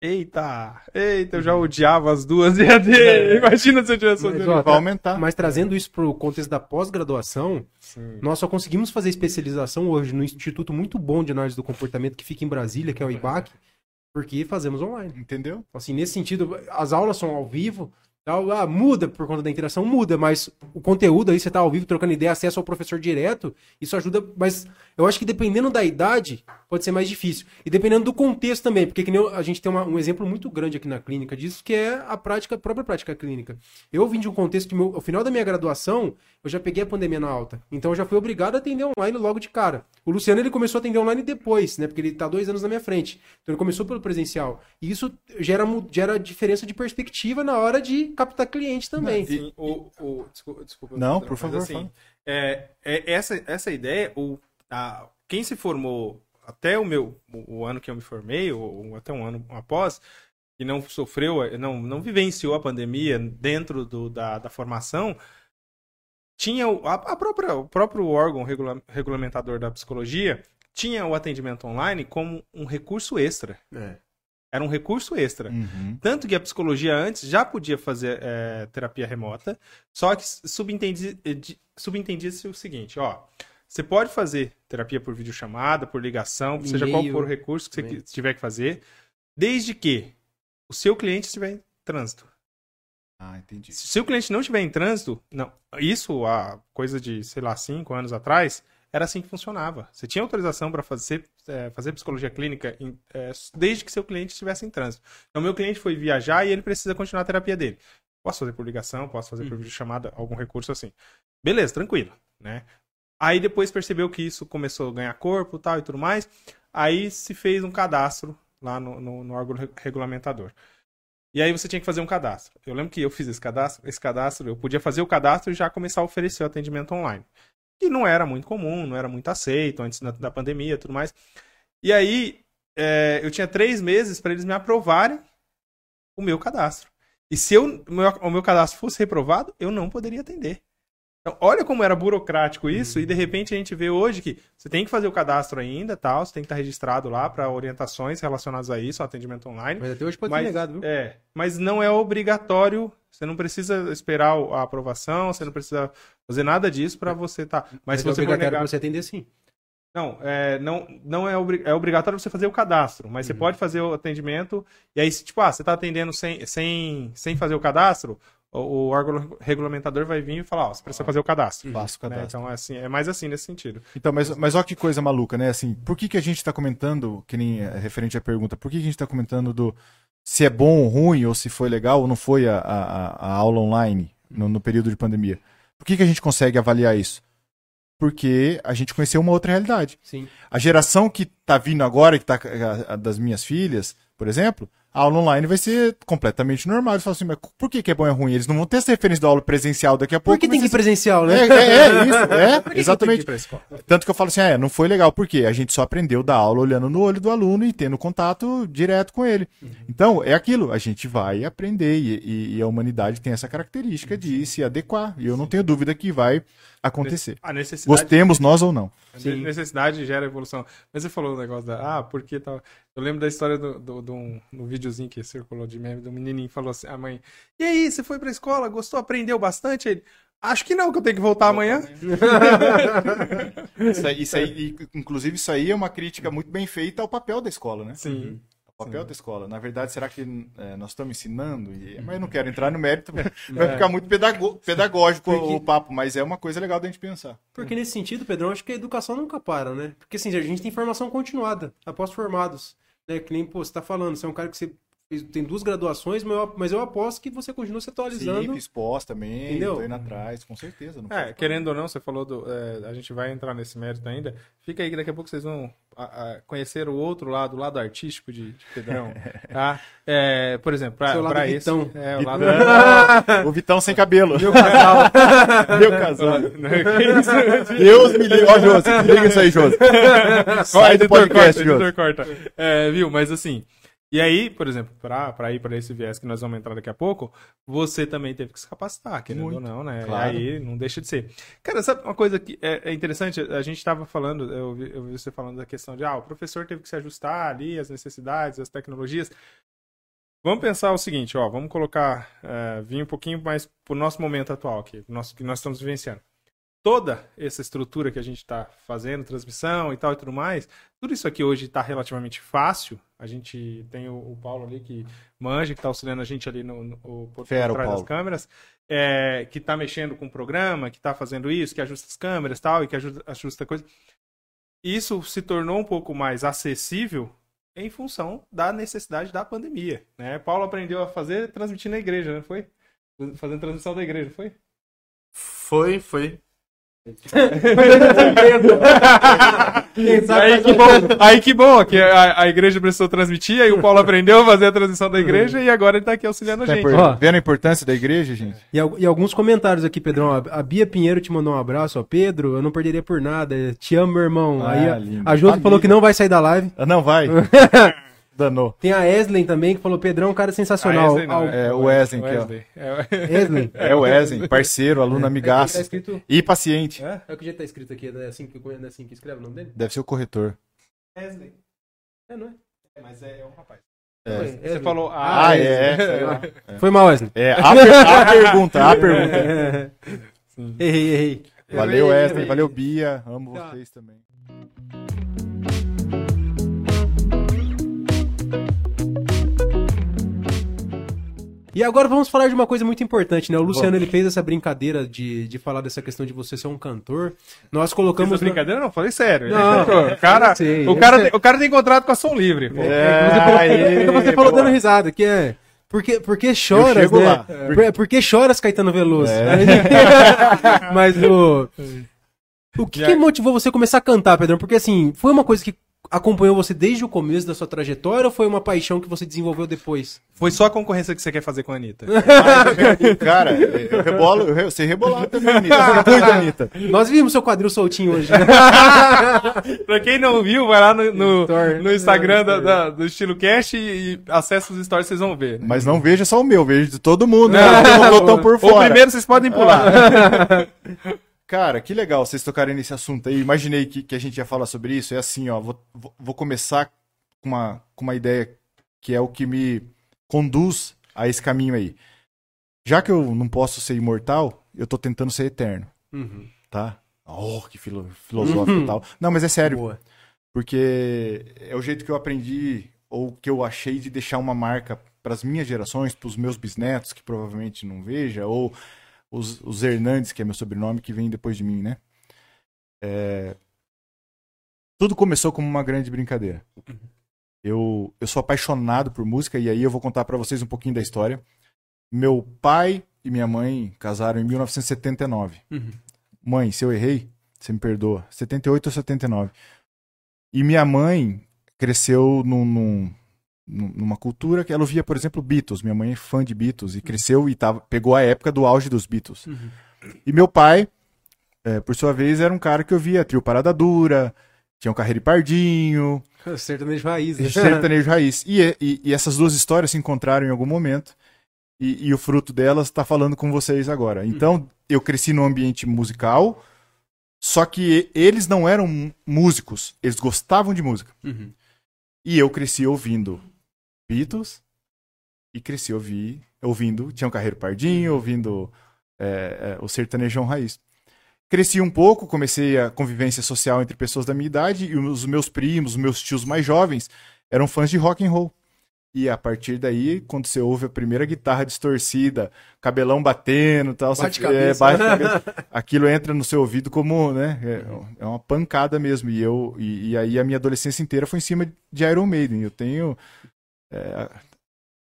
C: Eita, eita, eu já odiava as duas EAD. Imagina se eu tivesse
A: Mas, ó,
B: Vai aumentar.
A: Mas trazendo isso pro contexto da pós-graduação, nós só conseguimos fazer especialização hoje no instituto muito bom de análise do comportamento que fica em Brasília, que é o IBAC, porque fazemos online.
B: Entendeu?
A: Assim, nesse sentido, as aulas são ao vivo, tal, ah, muda por conta da interação, muda, mas o conteúdo aí, você tá ao vivo trocando ideia, acesso ao professor direto, isso ajuda, mas eu acho que dependendo da idade, pode ser mais difícil. E dependendo do contexto também, porque que nem eu- a gente tem uma- um exemplo muito grande aqui na clínica disso, que é a prática, a própria prática clínica. Eu vim de um contexto que, meu, ao final da minha graduação, eu já peguei a pandemia na alta. Então eu já fui obrigado a atender online logo de cara. O Luciano, ele começou a atender online depois, né? Porque ele tá dois anos na minha frente. Então ele começou pelo presencial. E isso gera, gera diferença de perspectiva na hora de captar cliente também.
C: Sim, o, o, desculpa, desculpa,
B: Não, por favor,
C: assim, é, é essa, essa ideia, o, a, quem se formou até o meu o, ano que eu me formei, ou, ou até um ano após, e não sofreu, não, não vivenciou a pandemia dentro do, da, da formação, tinha o, a, a própria, o próprio órgão regula- regulamentador da psicologia tinha o atendimento online como um recurso extra.
A: É.
C: Era um recurso extra.
B: Uhum.
C: Tanto que a psicologia antes já podia fazer é, terapia remota, só que subentendia-se o seguinte, ó. Você pode fazer terapia por videochamada, por ligação, seja qual for o recurso que você
A: também.
C: tiver que fazer, desde que o seu cliente estiver em trânsito.
B: Ah, entendi.
C: Se o seu cliente não estiver em trânsito, não. Isso há coisa de, sei lá, cinco anos atrás, era assim que funcionava. Você tinha autorização para fazer, é, fazer psicologia clínica em- é, desde que seu cliente estivesse em trânsito. Então, meu cliente foi viajar e ele precisa continuar a terapia dele. Posso fazer por ligação, posso fazer por videochamada, algum recurso assim. Beleza, tranquilo, né? Aí depois percebeu que isso começou a ganhar corpo tal e tudo mais. Aí se fez um cadastro lá no, no, no órgão re- regulamentador. E aí você tinha que fazer um cadastro. Eu lembro que eu fiz esse cadastro, esse cadastro, eu podia fazer o cadastro e já começar a oferecer o atendimento online. Que não era muito comum, não era muito aceito antes da, da pandemia e tudo mais. E aí é, eu tinha três meses para eles me aprovarem o meu cadastro. E se eu, meu, o meu cadastro fosse reprovado, eu não poderia atender. Então, olha como era burocrático isso, e de repente a gente vê hoje que você tem que fazer o cadastro ainda, tal, você tem que estar registrado lá para orientações relacionadas a isso, atendimento online.
A: Mas até hoje pode
C: Mas-
A: ser negado, viu?
C: É, mas não é obrigatório. Você não precisa esperar a aprovação, você não precisa fazer nada disso para você estar. Mas, se
A: é
C: você for negar,
A: você atender sim.
C: não, é, não, não é, obri- é obrigatório você fazer o cadastro, mas você
A: Uhum.
C: pode fazer o atendimento. E aí, tipo, ah, você está atendendo sem, sem, sem fazer o cadastro, o, o órgão regulamentador vai vir e falar, ó, você precisa fazer o cadastro.
B: Faço o
C: Né?
B: cadastro.
C: Então, é, assim, é mais assim nesse sentido.
B: Então, mas, mas olha que coisa maluca, né? Assim, por que, que a gente está comentando, que nem é, referente à pergunta, por que, que a gente está comentando do se é bom ou ruim, ou se foi legal ou não foi a, a, a aula online no, no período de pandemia? Por que, que a gente consegue avaliar isso? Porque a gente conheceu uma outra realidade.
A: Sim.
B: A geração que tá vindo agora, que tá a- a das minhas filhas, por exemplo, a aula online vai ser completamente normal. Eles falam assim, mas por que, que é bom e ruim? Eles não vão ter essa referência da aula presencial daqui a pouco.
A: Por que tem que ir presencial,
B: é,
A: né?
B: é, é, isso, é,
C: que que tenho que
B: exatamente.
C: escola?
B: Tanto que eu falo assim, é, não foi legal, porque a gente só aprendeu da aula olhando no olho do aluno e tendo contato direto com ele. Então, é aquilo, a gente vai aprender e, e- e a humanidade tem essa característica de se adequar. E eu não tenho dúvida que vai acontecer.
C: A necessidade
B: Gostemos nós ou não.
C: A
A: Sim.
C: necessidade gera evolução. Mas você falou o negócio da. Ah, porque tal. Eu lembro da história do, do, do, um, do videozinho que circulou de meme do menininho que falou assim: a mãe, e aí, você foi pra escola, gostou, aprendeu bastante? Ele, Acho que não, que eu tenho que voltar amanhã.
B: Isso aí, isso aí- inclusive, isso aí é uma crítica muito bem feita ao papel da escola, né?
C: Sim.
B: O papel da escola. Na verdade, será que é, nós estamos ensinando? E- Mas eu não quero entrar no mérito, vai ficar muito pedago- pedagógico
A: Porque-
B: o papo, mas é uma coisa legal da gente pensar.
A: Porque nesse sentido, Pedrão, acho que a educação nunca para, né? Porque assim, a gente tem formação continuada, após formados. Né? Que nem, pô, você tá falando, você é um cara que você tem duas graduações, mas eu, mas eu aposto que você continua se atualizando.
B: Sim, pós também,
A: Entendeu?
B: indo atrás, com certeza. Não
C: É, querendo ou não, você falou do. é, a gente vai entrar nesse mérito ainda. Fica aí que daqui a pouco vocês vão a- a, conhecer o outro lado, o lado artístico de, de Pedrão. tá? É, por exemplo, pra,
A: Seu lado
C: pra esse.
A: Vitão.
C: É, o lado.
B: falar. O Vitão sem cabelo.
A: Meu casal.
B: Meu casal. Deus me livre. Ó, Josi, liga isso aí, Josi. Sai do podcast,
C: editor corta. É, viu? Mas assim. E aí, por exemplo, pra ir pra esse viés que nós vamos entrar daqui a pouco, você também teve que se capacitar, querendo
B: Muito.
C: ou não, né?
B: Claro.
C: Aí não deixa de ser. Cara, sabe uma coisa que é, é interessante? A gente tava falando, eu vi, eu vi você falando da questão de, ah, o professor teve que se ajustar ali, as necessidades, as tecnologias. Vamos pensar o seguinte, ó, vamos colocar, é, vir um pouquinho mais pro nosso momento atual aqui, nosso, que nós estamos vivenciando. Toda essa estrutura que a gente está fazendo, transmissão e tal e tudo mais, tudo isso aqui hoje está relativamente fácil. A gente tem o, o Paulo ali que manja, que está auxiliando a gente ali no, no, o- por
B: Fera,
C: trás das câmeras, é, que está mexendo com o programa, que está fazendo isso, que ajusta as câmeras e tal, e que ajuda, ajusta coisa. Isso se tornou um pouco mais acessível em função da necessidade da pandemia. Né? Paulo aprendeu a fazer transmitindo na igreja, não foi? Fazendo transmissão da igreja, não foi?
D: Foi, foi.
C: Aí que bom, aí que bom que a, a igreja precisou transmitir, aí o Paulo aprendeu a fazer a transmissão da igreja e agora ele tá aqui auxiliando a
B: Tá
C: gente.
B: por-. Vendo a importância da igreja, gente?
A: E, e alguns comentários aqui, Pedrão. A, Bia Pinheiro te mandou um abraço, ó. Pedro, eu não perderia por nada. Te amo, meu irmão.
B: Ah,
A: Aí a, a Josi
B: Família.
A: falou que não vai sair da live.
B: Ah, não, vai. Danou.
A: Tem a Eslen também, que falou: Pedrão é um cara sensacional.
C: Ah, não,
A: Al-
B: É, o Wesley aqui.
C: Wesley. É,
A: Eslen.
B: É o Wesley, parceiro, aluno
A: É,
B: amigaço.
A: tá escrito.
B: E paciente.
C: é?
A: É o que já tá escrito aqui, é assim que, é assim que escreve o nome dele?
B: Deve ser o corretor.
C: Wesley.
A: É, não é?
C: É, Mas é, é um rapaz.
B: É.
C: Você
A: Eslen.
C: falou.
B: Ah,
C: é.
B: é.
A: Foi mal, Wesley.
B: É, a, per- a pergunta, a pergunta.
A: errei, errei.
B: Valeu, Wesley, valeu, Bia. Amo
A: Tá.
B: vocês também.
A: E agora vamos falar de uma coisa muito importante, né? O Luciano ele fez essa brincadeira de, de falar dessa questão de você ser um cantor. Nós colocamos.
C: Fiz a brincadeira? Não, falei sério.
A: Não,
C: o cara,
A: sei,
C: o, cara
A: sei.
C: o cara tem contrato com a Som Livre. pô.
B: É,
A: Você falou,
B: aí,
A: você falou dando risada, que é. Porque, porque choras,
B: chego
A: né?
B: lá.
A: Por- Porque choras, Caetano Veloso.
B: É.
A: Mas o. O que, que motivou você a começar a cantar, Pedrão? Porque assim, foi uma coisa que acompanhou você desde o começo da sua trajetória ou foi uma paixão que você desenvolveu depois?
C: Foi só a concorrência que você quer fazer com a Anitta.
B: Cara, eu rebolo, eu sei rebolar também, Anitta. É doido, Anitta.
A: Nós vimos seu quadril soltinho hoje. né?
C: pra quem não viu, vai lá no, no, no Instagram da-
A: Story.
C: da- do Estilo Cast e, acessa os stories, vocês vão ver.
B: Mas não veja só o meu, veja de todo mundo. Né? Botão por
C: O
B: fora.
C: primeiro vocês podem pular.
B: Cara, que legal vocês tocarem nesse assunto aí. Imaginei que, que a gente ia falar sobre isso. É assim, ó. Vou, vou- começar com uma, com uma ideia que é o que me conduz a esse caminho aí. Já que eu não posso ser imortal, eu tô tentando ser eterno,
A: Uhum.
B: tá? Oh, que filo- filosófico e tal. Não, mas é sério.
A: Boa.
B: Porque é o jeito que eu aprendi ou que eu achei de deixar uma marca para as minhas gerações, para os meus bisnetos, que provavelmente não veja, ou os, os Hernandes, que é meu sobrenome, que vem depois de mim, né? É, Tudo começou como uma grande brincadeira. Eu, eu sou apaixonado por música e aí eu vou contar para vocês um pouquinho da história. Meu pai e minha mãe casaram em 1979.
A: Uhum.
B: Mãe, se eu errei, você me perdoa. 78 ou 79. E minha mãe cresceu num, num- num- numa cultura que ela ouvia, por exemplo, Beatles. Minha mãe é fã de Beatles e cresceu e tava, pegou a época do auge dos Beatles.
A: Uhum.
B: E meu pai, eh, por sua vez, era um cara que ouvia Trio Parada Dura, tinha um Carreiro e Pardinho,
A: Sertanejo raiz. né?
B: sertanejo raiz. E, e- e essas duas histórias se encontraram em algum momento. E, e o fruto delas está falando com vocês agora. Então, eu cresci num ambiente musical, só que eles não eram mú- músicos, eles gostavam de música.
A: Uhum.
B: E eu cresci ouvindo Beatles e cresci ouvi, ouvindo Tião Carreiro Pardinho, ouvindo é, é, o sertanejão raiz. Cresci um pouco, comecei a convivência social entre pessoas da minha idade e os meus primos, os meus tios mais jovens eram fãs de rock and roll. E a partir daí, quando você ouve a primeira guitarra distorcida, cabelão batendo, tal,
A: Bate
B: você,
A: cabeça.
B: é, bate cabeça, aquilo entra no seu ouvido como, né, é, é uma pancada mesmo. E eu e, e aí a minha adolescência inteira foi em cima de Iron Maiden. Eu tenho é,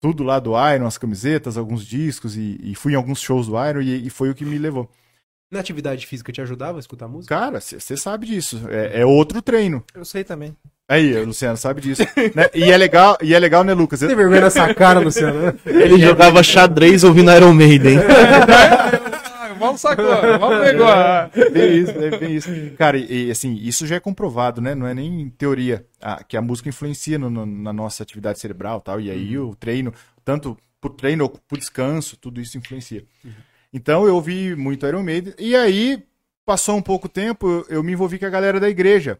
B: tudo lá do Iron, as camisetas, alguns discos e, e fui em alguns shows do Iron e, e foi o que me levou.
A: Na atividade física te ajudava a escutar música?
B: Cara, você sabe disso. É, é outro treino.
C: Eu sei também.
B: Aí, Luciano, sabe disso. né? E é legal, e é legal, né, Lucas?
A: Você tem vergonha nessa cara, Luciano?
D: Ele jogava xadrez ouvindo Iron Maiden.
C: Paulo sacou, Paulo pegou.
B: Bem isso, é bem isso. Cara, e, assim, isso já é comprovado, né? Não é nem teoria. ah, que a música influencia no- no- na nossa atividade cerebral e tal. E aí o treino, tanto pro treino ou pro descanso, tudo isso influencia. Então eu ouvi muito Iron Maiden. E aí, passou um pouco tempo, eu me envolvi com a galera da igreja.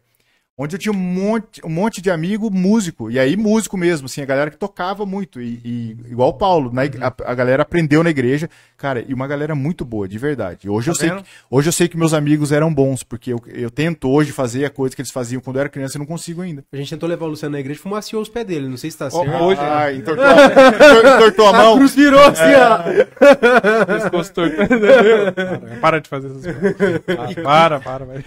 B: Onde eu tinha um monte, um monte de amigo músico, e aí músico mesmo, assim, a galera que tocava muito, e, e igual o Paulo, na a, a galera aprendeu na igreja, cara, e uma galera muito boa, de verdade. Hoje,
C: Tá
B: eu, sei que, hoje eu sei que meus amigos eram bons, porque eu, eu tento hoje fazer a coisa que eles faziam quando eu era criança e não consigo ainda.
A: A gente tentou levar o Luciano na igreja e fumaciou os pés dele. Não sei se tá
C: Ó,
A: certo.
C: hoje-
B: Ah, entortou, a- entortou a
A: A
B: mão.
A: cruz virou assim, ó.
C: Pescoço torto. Para, para de fazer essas coisas. Ah, para, para, vai.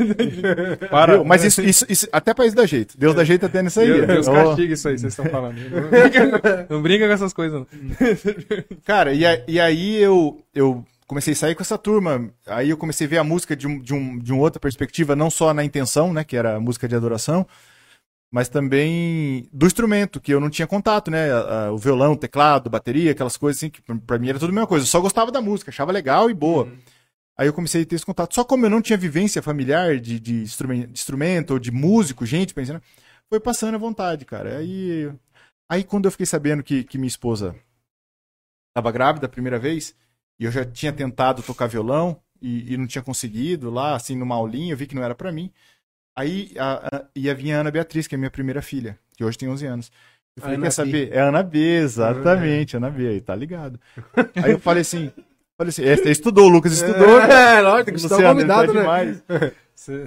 C: Para.
B: Viu? Mas isso, isso, isso até isso dá jeito. Deus dá jeito até nisso aí.
C: Deus, Deus castiga isso aí, vocês estão falando. Não brinca, não brinca com essas coisas, não.
B: Cara, e, a- e aí eu, eu comecei a sair com essa turma. Aí eu comecei a ver a música de, um, de, um, de uma outra perspectiva, não só na intenção, né? Que era a música de adoração, mas também do instrumento, que eu não tinha contato, né? o violão, o teclado, bateria, aquelas coisas assim, que pra- mim era tudo a mesma coisa. Eu só gostava da música, achava legal e boa. Aí eu comecei a ter esse contato. Só como eu não tinha vivência familiar de, de, instrumen- de instrumento ou de músico, gente pensando, foi passando à vontade, cara. Aí, aí quando eu fiquei sabendo que, que minha esposa estava grávida a primeira vez, e eu já tinha tentado tocar violão e, e não tinha conseguido lá, assim, numa aulinha, eu vi que não era pra mim. Aí a, a- ia vir a Ana Beatriz, que é minha primeira filha, que hoje tem 11 anos. Eu falei,
A: Ana
B: quer
A: B.
B: saber? É a Ana B, exatamente, Ana B, aí tá ligado. Aí eu falei assim, falei assim, é, você estudou, o Lucas estudou, cara.
A: É, lógico, tem que convidado, né?
B: demais.
C: Você,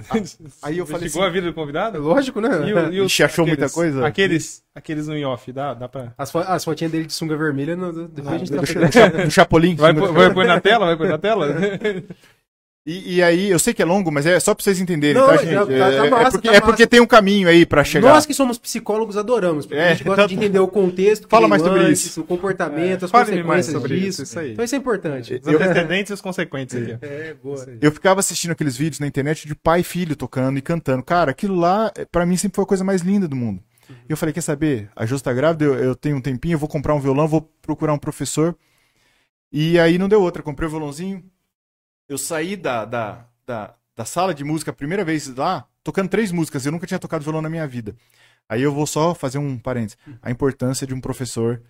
B: Aí eu falei assim-
C: a vida do convidado?
A: Lógico, né?
C: E, o- e os-
B: Ixi, achou muita coisa?
C: Aqueles, aqueles no in-off, dá, dá pra...
A: As, fo as fotinhas dele de sunga vermelha, no- depois a gente
B: Do,
A: tá
B: do cha- do Chapolin.
C: Vai, vai pôr na tela? Vai pôr na tela?
B: E, e aí, eu sei que é longo, mas é só pra vocês entenderem,
A: Não,
B: tá,
A: já
B: gente?
A: tá- tá
B: é, é
A: massa,
B: porque,
A: tá
B: é porque tem um caminho aí pra chegar.
A: Nós que somos psicólogos adoramos, porque
B: É,
A: a gente gosta
B: tanto-
A: de entender o contexto,
B: Fala mais sobre isso.
A: o comportamento, as
C: mais
A: consequências
C: sobre
A: disso.
C: isso, isso aí.
A: Então isso é importante.
C: Os antecedentes e os consequentes aqui.
A: É, boa.
B: Eu ficava assistindo aqueles vídeos na internet de pai e filho tocando e cantando. Cara, aquilo lá, pra mim, sempre foi a coisa mais linda do mundo. E eu falei, quer saber? A Ju tá grávida, eu, eu tenho um tempinho, eu vou comprar um violão, vou procurar um professor. E aí não deu outra. Comprei o violãozinho. Eu saí da, da, da, da sala de música a primeira vez lá, tocando três músicas. Eu nunca tinha tocado violão na minha vida. Aí eu vou só fazer um parênteses. A importância de um professor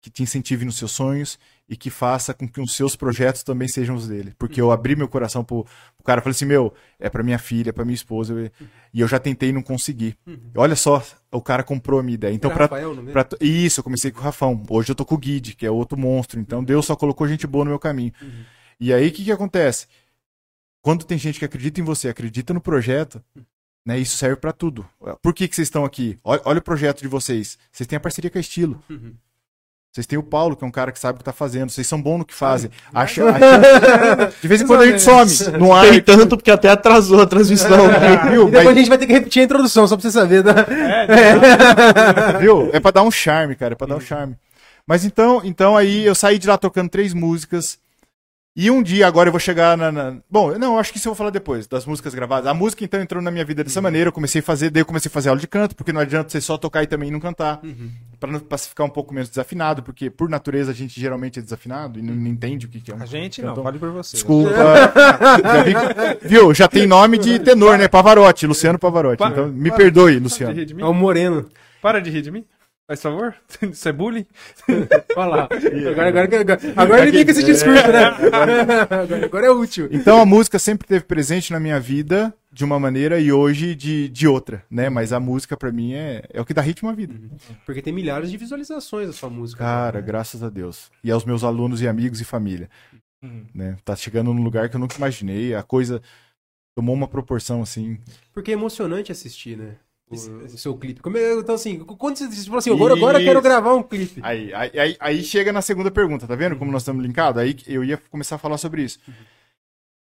B: que te incentive nos seus sonhos e que faça com que os seus projetos também sejam os dele. Porque eu abri meu coração pro, pro cara e falei assim, meu, é pra minha filha, é pra minha esposa. eu- e eu já tentei e não consegui. Olha só, o cara comprou a minha ideia. Então, pra,
A: Rafael,
B: pra, isso, eu comecei com o Rafão. Hoje eu tô com o Guide, que é outro monstro. Então Deus só colocou gente boa no meu caminho. E aí, o que que acontece? Quando tem gente que acredita em você, acredita no projeto, né? Isso serve pra tudo. Por que, que vocês estão aqui? Olha, olha o projeto de vocês. Vocês têm a parceria com a Estilo.
A: Uhum.
B: Vocês têm o Paulo, que é um cara que sabe o que tá fazendo. Vocês são bons no que fazem. Acha, acha- De vez em quando a gente some ar.
D: Tem tanto porque até atrasou a transmissão.
B: Viu?
A: E depois
B: Mas-
A: a gente vai ter que repetir a introdução, só pra você saber. Tá?
B: Viu? É pra dar um charme, cara. É pra dar um charme. Mas então, então aí eu saí de lá tocando três músicas. E um dia agora eu vou chegar na. na- Bom, não, acho que isso eu vou falar depois, das músicas gravadas. A música então entrou na minha vida dessa maneira. Eu comecei a fazer, daí eu comecei a fazer aula de canto, porque não adianta você só tocar e também não cantar. Pra, não, pra ficar um pouco menos desafinado, porque por natureza a gente geralmente é desafinado e não, não entende o que, que é um.
C: A gente não,
B: cantão.
C: fale por você.
B: Desculpa. Já vi- viu? Já tem nome de tenor, né? Pavarotti, Luciano Pavarotti.
C: Pa-
B: Então me
C: para-
B: perdoe,
C: Para de
B: Luciano.
C: rir de mim.
A: É o Moreno.
C: Para de rir de mim. Faz favor. Isso é bullying?
A: Olha lá. Agora, agora, agora, agora ele fica esse discurso, né? Agora, agora é útil.
B: Então a música sempre teve presente na minha vida de uma maneira e hoje de, de outra, né? Mas a música pra mim é, é o que dá ritmo à vida.
A: Porque tem milhares de visualizações a sua música.
B: Cara, graças a Deus. E aos meus alunos e amigos e família.
C: Uhum.
B: Né? Tá chegando num lugar que eu nunca imaginei. A coisa tomou uma proporção assim.
A: Porque é emocionante assistir, né? O, o seu clipe. Como é- então, assim, quando você falou assim, agora, agora quero gravar um clipe.
B: Aí, aí, aí, aí chega na segunda pergunta, tá vendo como nós estamos linkados? Aí eu ia começar a falar sobre isso.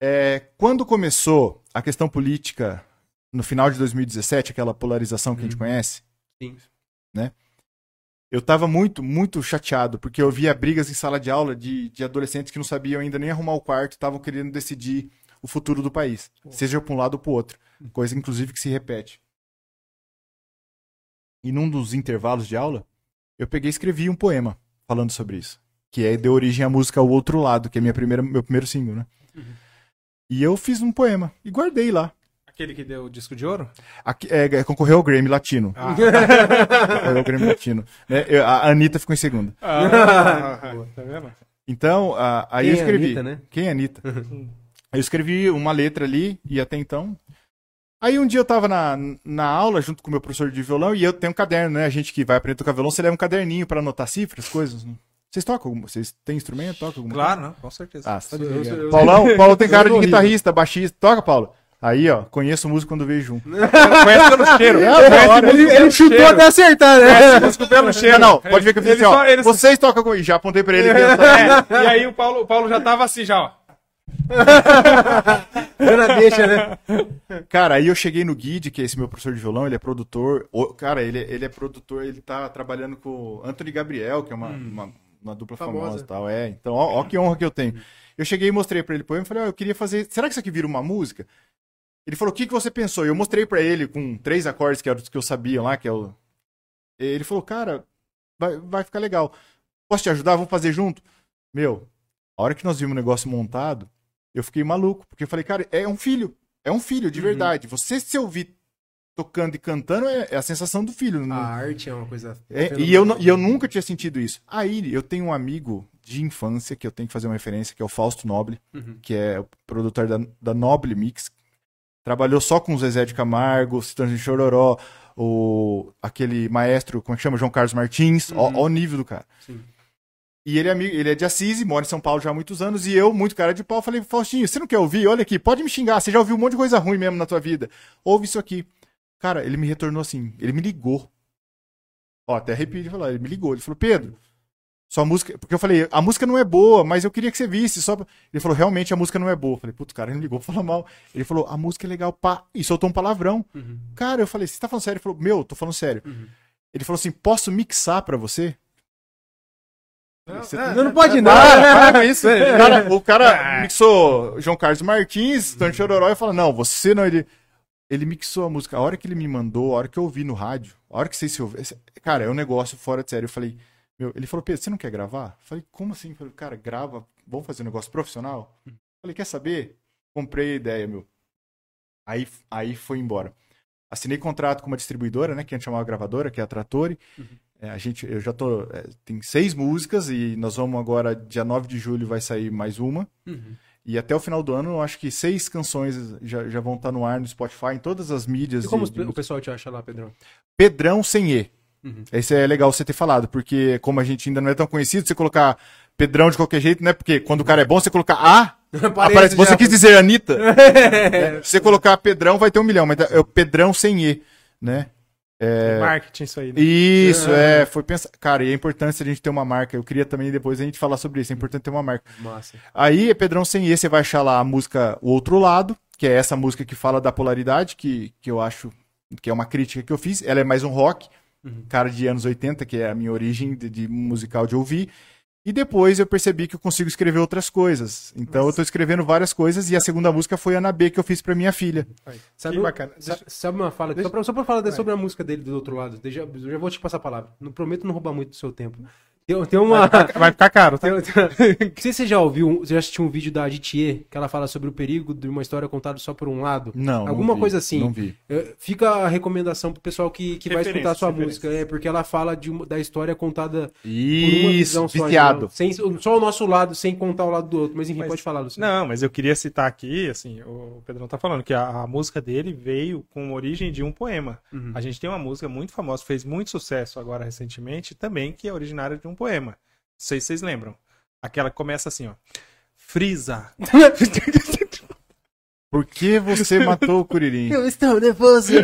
B: É, quando começou a questão política no final de 2017, aquela polarização que a gente conhece,
A: Sim.
B: eu tava muito, muito chateado, porque eu via brigas em sala de aula de, de adolescentes que não sabiam ainda nem arrumar o quarto, estavam querendo decidir o futuro do país, seja para um lado ou para outro, coisa inclusive que se repete. E num dos intervalos de aula, eu peguei e escrevi um poema falando sobre isso, que é deu origem à música O Outro Lado, que é minha primeira, meu primeiro single, né? E eu fiz um poema e guardei lá.
C: Aquele que deu o disco de ouro?
B: Aqui, é, concorreu ao Grammy Latino.
C: Ah.
B: Concorreu ao Grammy Latino. Né? Eu- A Anitta ficou em segundo.
C: Ah, tá vendo?
B: Então, a- aí
A: Quem
B: eu
A: é
B: escrevi.
A: Anitta, né?
B: Quem é Anitta? eu escrevi uma letra ali, e até então, Aí um dia eu tava na, na aula junto com o meu professor de violão e eu tenho um caderno, né? A gente que vai aprender a tocar violão, você leva um caderninho pra anotar cifras, coisas. né? Vocês tocam? alguma- Vocês têm instrumento? Tocam alguma
C: Claro, não, com certeza.
B: Ah, você tá
A: Eu- eu-
B: Paulão, Paulo tem cara de guitarrista, baixista. Toca, Paulo. Aí, ó, conheço músico quando vejo um.
C: Conhece pelo cheiro.
A: Ele, ele chutou até acertar, né?
C: músico pelo cheiro.
B: Não, não, pode ver que eu fiz
C: Ele
B: assim, ó.
C: só- ele só-
B: Vocês tocam com. E já apontei pra ele.
C: É, e aí o Paulo, o Paulo já tava assim, já, ó.
A: Ana deixa, né?
B: Cara, aí eu cheguei no Guide, que é esse meu professor de violão, ele é produtor. O- cara, ele, ele é produtor, ele tá trabalhando com o Anthony Gabriel, que é uma, uma, uma dupla
A: Famosa.
B: famosa e tal. É, então, ó, ó que honra que eu tenho. Eu cheguei e mostrei pra ele o poema e falei, ó, eu queria fazer. Será que isso aqui vira uma música? Ele falou, o que, que você pensou? Eu mostrei pra ele com três acordes, que eram os que eu sabia lá, que é o. Ele falou, cara, vai, vai ficar legal. Posso te ajudar? Vamos fazer junto? Meu, a hora que nós vimos o negócio montado, eu fiquei maluco, porque eu falei, cara, é um filho. É um filho, de verdade. Você se ouvir tocando e cantando, é, é a sensação do filho.
A: A
B: não-
A: arte é uma coisa.
B: é, e, eu, e eu nunca tinha sentido isso. Aí eu tenho um amigo de infância que eu tenho que fazer uma referência, que é o Fausto Noble,
A: Uhum.
B: que é o produtor da, da Noble Mix. Trabalhou só com o Zezé de Camargo, Citando de Chororó, o, aquele maestro, como é que chama? João Carlos Martins. Ó, ó o nível do cara.
A: Sim.
B: E ele é, amigo, ele é de Assis, mora em São Paulo já há muitos anos, e eu, muito cara de pau, falei, Faustinho, você não quer ouvir? Olha aqui, pode me xingar, você já ouviu um monte de coisa ruim mesmo na tua vida. Ouve isso aqui. Cara, ele me retornou assim, ele me ligou. Ó, até arrepio de falar, ele me ligou, ele falou, Pedro, sua música. Porque eu falei, a música não é boa, mas eu queria que você visse. Só... pra-" Ele falou, realmente a música não é boa. Eu falei, putz, cara, ele me ligou pra falar mal. Ele falou, a música é legal, pá. E soltou um palavrão.
A: Uhum.
B: Cara, eu falei, você tá falando sério? Ele falou, meu, tô falando sério.
A: Uhum.
B: Ele falou assim, posso mixar pra você? Você
C: é,
A: Não, não pode não. Né?
B: para com isso. O cara, o cara mixou João Carlos Martins, Tony Chororó e fala: Não, você não. Ele, ele mixou a música. A hora que ele me mandou, a hora que eu ouvi no rádio, a hora que vocês se ouviram. Cara, é um negócio fora de sério. Eu falei: meu, Ele falou: Pedro, você não quer gravar? Eu falei: Como assim? Eu falei, cara, grava, vamos fazer um negócio profissional? Eu falei: Quer saber? Comprei a ideia, meu. Aí, aí foi embora. Assinei contrato com uma distribuidora, né? Que a gente chamava gravadora, que é a Trattori. É, a gente, eu já tô. é, tem seis músicas e nós vamos agora, dia 9 de julho, vai sair mais uma.
A: Uhum.
B: E até o final do ano, eu acho que seis canções já, já vão estar no ar no Spotify, em todas as mídias.
A: E como
B: de-
A: o pessoal te acha lá, Pedrão?
B: Pedrão sem E.
A: Uhum.
B: Esse é legal você ter falado, porque como a gente ainda não é tão conhecido, você colocar Pedrão de qualquer jeito, né? Porque quando o cara é bom, você colocar A, aparece. Você
A: já.
B: quis dizer Anitta? É, se você colocar Pedrão, vai ter um milhão, mas é o Pedrão sem E, né?
C: É marketing isso aí, né?
B: Isso, é, foi pensar. Cara, e é importante a gente ter uma marca. Eu queria também depois a gente falar sobre isso. É importante ter uma marca.
A: Massa.
B: Aí, Pedrão Sem E, você vai achar lá a música O Outro Lado, que é essa música que fala da polaridade, que, que eu acho que é uma crítica que eu fiz. Ela é mais um rock, cara de anos 80, que é a minha origem de, de musical de ouvir. E depois eu percebi que eu consigo escrever outras coisas. Então eu tô escrevendo várias coisas e a segunda música foi Ana B, que eu fiz pra minha filha.
A: Sabe,
C: Que bacana. Deixa-
A: sabe uma fala? Só pra, só pra falar de- sobre a música dele do outro lado. Deixa, eu já vou te passar a palavra. Não prometo não roubar muito do seu tempo. Tem, tem uma.
C: Vai ficar caro, tá?
A: Tem- tem- Não sei se você já ouviu, você já assistiu um vídeo da Aditier, que ela fala sobre o perigo de uma história contada só por um lado?
B: Não. não
A: Alguma
B: vi,
A: coisa assim.
B: Não vi.
A: É, Fica a recomendação pro pessoal que, que vai escutar a sua música, é, porque ela fala de uma- da história contada por uma visão
B: Isso,
A: só,
B: viciado.
A: Sem, só o nosso lado, sem contar o lado do outro. Mas enfim,
C: Mas-
A: pode falar, Luciano.
C: Não, mas eu queria citar aqui, assim, o Pedrão tá falando que a, a música dele veio com origem de um poema.
A: Uhum.
C: A gente tem uma música muito famosa, fez muito sucesso agora recentemente, também, que é originária de um poema. Não sei se vocês lembram. Aquela que começa assim, ó. Frisa.
B: Por que você matou o Curirim?
A: Eu estou nervoso.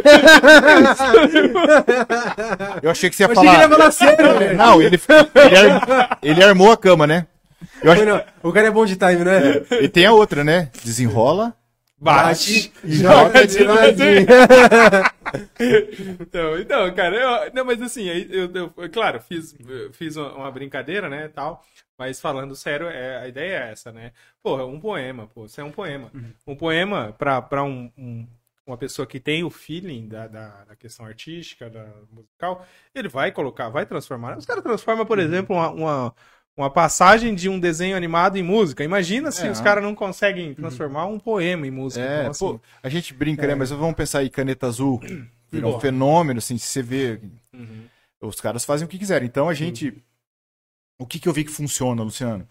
B: Eu achei que você ia
A: Eu achei que ele
B: falar.
A: ia falar sério.
B: Não, ele, ele, ar- ele armou a cama, né? Eu
A: Foi, não. O cara é bom de time, né?
B: e tem a outra, né? Desenrola.
C: Bate.
A: joga de ladinho.
C: então, então, cara, eu, não, mas assim, aí eu, eu- claro, fiz, eu fiz uma, brincadeira, né, tal, mas falando sério, é, a ideia é essa, né? Porra, um poema, pô, isso é um poema. Um poema pra, pra um, um- uma pessoa que tem o feeling da, da, da questão artística, da musical, ele vai colocar, vai transformar. Os caras transformam, por exemplo, uma, uma, uma passagem de um desenho animado em música. Imagina se
B: É.
C: os caras não conseguem transformar um poema em música.
B: É,
C: Então, assim,
B: pô, a gente brinca, né? Mas vamos pensar aí, caneta azul. Virou um fenômeno, assim, se você vê.
C: uhum.
B: Os caras fazem o que quiserem. Então a gente. O que, que eu vi que funciona, Luciano?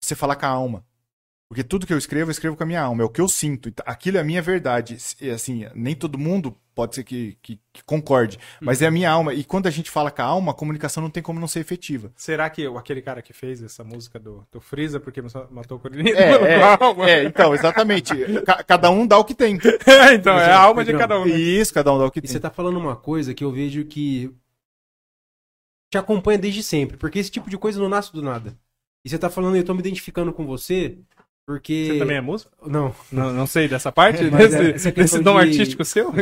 B: Você falar com a alma. Porque tudo que eu escrevo, eu escrevo com a minha alma, é o que eu sinto. Então, Aquilo é a minha verdade. E, assim, nem todo mundo pode ser que, que- que concorde, mas é a minha alma. E quando a gente fala com a alma, a comunicação não tem como não ser efetiva.
C: Será que aquele cara que fez essa música do, do Freeza porque matou o Coririnha?
B: É, é, é, então, exatamente. Ca- cada um dá o que tem.
C: então, é a alma de
A: Pedrão,
C: cada um. né?
B: Isso, cada um dá o que
A: E
B: tem.
A: você tá falando uma coisa que eu vejo que te acompanha desde sempre, porque esse tipo de coisa não nasce do nada. E você tá falando, eu tô me identificando com você, porque...
C: Você também é músico?
A: Não.
C: Não, não sei dessa parte?
A: Mas
C: desse
A: é-
C: desse dom
A: de-
C: artístico seu?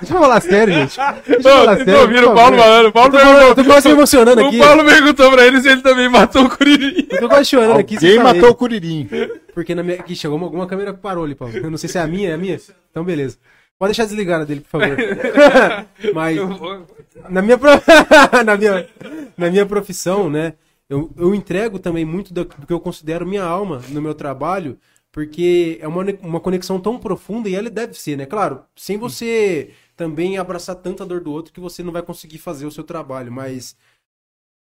A: Deixa eu falar sério, gente. Deixa eu falar
C: vocês
A: sério,
C: ouviram o Paulo falando? O Paulo
A: Eu tô, eu
C: perguntou.
A: tô quase me emocionando aqui.
C: O Paulo perguntou pra eles se ele também matou o Curirim.
A: Eu tô quase chorando aqui. saber.
B: matou o Curirim.
A: Porque na minha... Aqui chegou uma, alguma câmera que parou ali, Paulo. Eu não sei se é a minha, é a minha? Então, beleza. Pode deixar desligada dele, por favor. Mas na minha, pro- na minha, na minha profissão, né? Eu, eu entrego também muito do, do que eu considero minha alma no meu trabalho, porque é uma, uma conexão tão profunda e ela deve ser, né? Claro, sem você também abraçar tanta dor do outro que você não vai conseguir fazer o seu trabalho, mas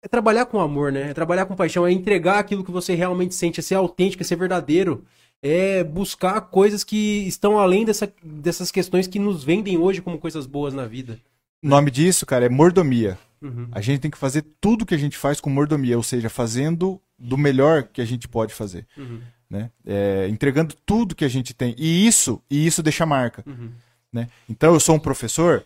A: é trabalhar com amor, né? É trabalhar com paixão, é entregar aquilo que você realmente sente, é ser autêntico, é ser verdadeiro, é buscar coisas que estão além dessa, dessas questões que nos vendem hoje como coisas boas na vida.
B: O nome disso, cara, é mordomia.
A: Uhum.
B: A gente tem que fazer tudo que a gente faz com mordomia, ou seja, fazendo do melhor que a gente pode fazer.
A: Uhum.
B: Né? É, entregando tudo que a gente tem. E isso, e isso deixa marca.
A: Uhum.
B: Né? Então, eu sou um professor,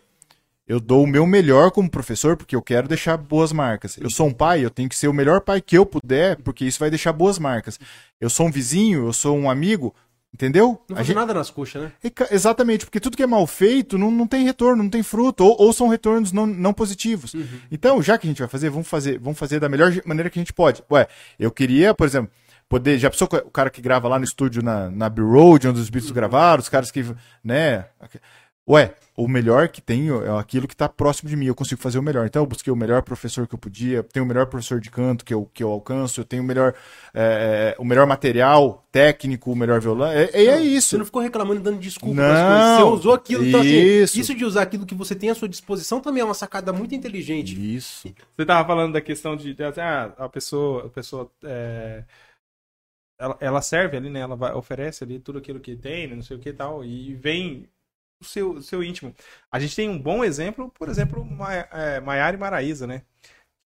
B: eu dou o meu melhor como professor, porque eu quero deixar boas marcas. Eu sou um pai, eu tenho que ser o melhor pai que eu puder, porque isso vai deixar boas marcas. Eu sou um vizinho, eu sou um amigo, entendeu?
A: Não faz
B: gente-
A: nada nas coxas, né?
B: Exatamente, porque tudo que é mal feito não, não tem retorno, não tem fruto, ou, ou são retornos não, não positivos. Então, já que a gente vai fazer, vamos fazer, vamos fazer da melhor maneira que a gente pode. Ué, eu queria, por exemplo, poder. Já pensou o cara que grava lá no estúdio na, na Abbey Road, onde os Beatles gravaram, os caras que. né? Ué, o melhor que tenho é aquilo que está próximo de mim, eu consigo fazer o melhor. Então eu busquei o melhor professor que eu podia, tenho o melhor professor de canto que eu, que eu alcanço, eu tenho o melhor, é, o melhor material técnico, o melhor violão. É, é, é isso.
A: Você não ficou reclamando e dando desculpa
B: Não.
A: Você usou aquilo. Então, assim,
B: isso.
A: isso de usar aquilo que você tem à sua disposição também é uma sacada muito inteligente.
B: Isso.
C: Você tava falando da questão de, de assim, ah, a pessoa, a pessoa é, ela, ela serve ali, né? Ela vai, oferece ali tudo aquilo que tem, né, não sei o que e tal, e vem seu, seu íntimo. A gente tem um bom exemplo, por exemplo, é, Maiara e Maraísa, né?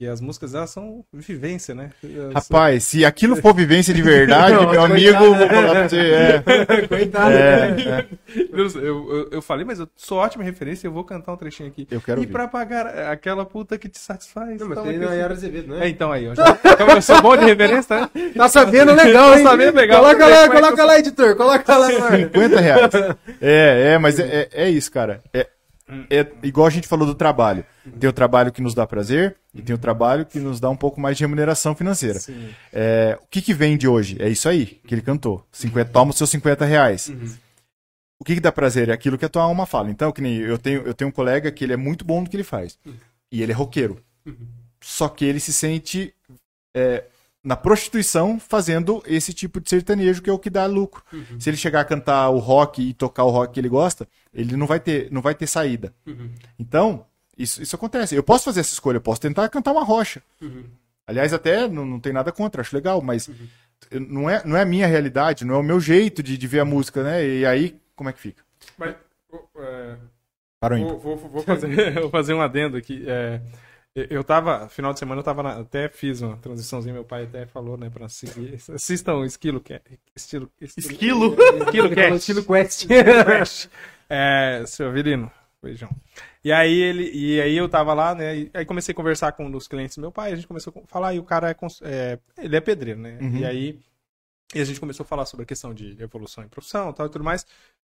C: Que as músicas delas são vivência, né?
B: Rapaz, se aquilo for vivência de verdade,
A: Não,
B: meu
A: coitado,
B: amigo, vou
A: né?
B: falar pra você. É,
A: Coitado.
B: é, é,
C: Eu, eu, eu- eu falei, mas eu sou ótima referência, eu vou cantar um trechinho aqui.
B: eu quero
C: e
B: ouvir.
C: pra pagar aquela puta que te satisfaz.
A: Não, mas tem na Yara Azevedo, né?
C: É, então aí, ó. Já, então eu sou bom de referência, né?
A: Tá sabendo legal,
C: Tô
A: hein?
C: sabendo legal.
A: Coloca
C: é
A: lá,
C: eu
A: coloca lá, editor. Coloca lá. mano.
B: 50 reais. É, é, mas é, é, é isso, cara. É, é igual a gente falou do trabalho. Tem o trabalho que nos dá prazer e tem o trabalho que nos dá um pouco mais de remuneração financeira. É, o que que vende hoje? É isso aí que ele cantou. 50, toma os seus 50 reais. O que, que dá prazer? É aquilo que a tua alma fala. Então, que nem eu tenho, eu tenho um colega que ele é muito bom no que ele faz. E ele é roqueiro. Só que ele se sente é, na prostituição fazendo esse tipo de sertanejo que é o que dá lucro. Se ele chegar a cantar o rock e tocar o rock que ele gosta, ele não vai ter, não vai ter saída. Então, isso, isso acontece. Eu posso fazer essa escolha, eu posso tentar cantar uma rocha. Aliás, até não, não tem nada contra, acho legal, mas eu- não, é, não é a minha realidade, não é o meu jeito de, de ver a música, né? E aí, como é que fica?
C: Mas, é,
B: Parou ainda.
C: Vou, vou- vou fazer, vou fazer um adendo aqui. É, eu- tava, final de semana eu tava na- até fiz uma transiçãozinha, meu pai até falou, né, pra seguir. Assistam o Esquilo, que é, estilo,
D: Esquilo?
C: Esquilo Cast.
A: Estilo Quest.
C: Quest. É, seu Avelino, beijão. E aí ele, e aí eu tava lá, né, e aí comecei a conversar com um dos clientes do meu pai, a gente começou a falar, e o cara é, é, ele é pedreiro, né,
B: Uhum.
C: e aí e a gente começou a falar sobre a questão de evolução em profissão tal, e tudo mais.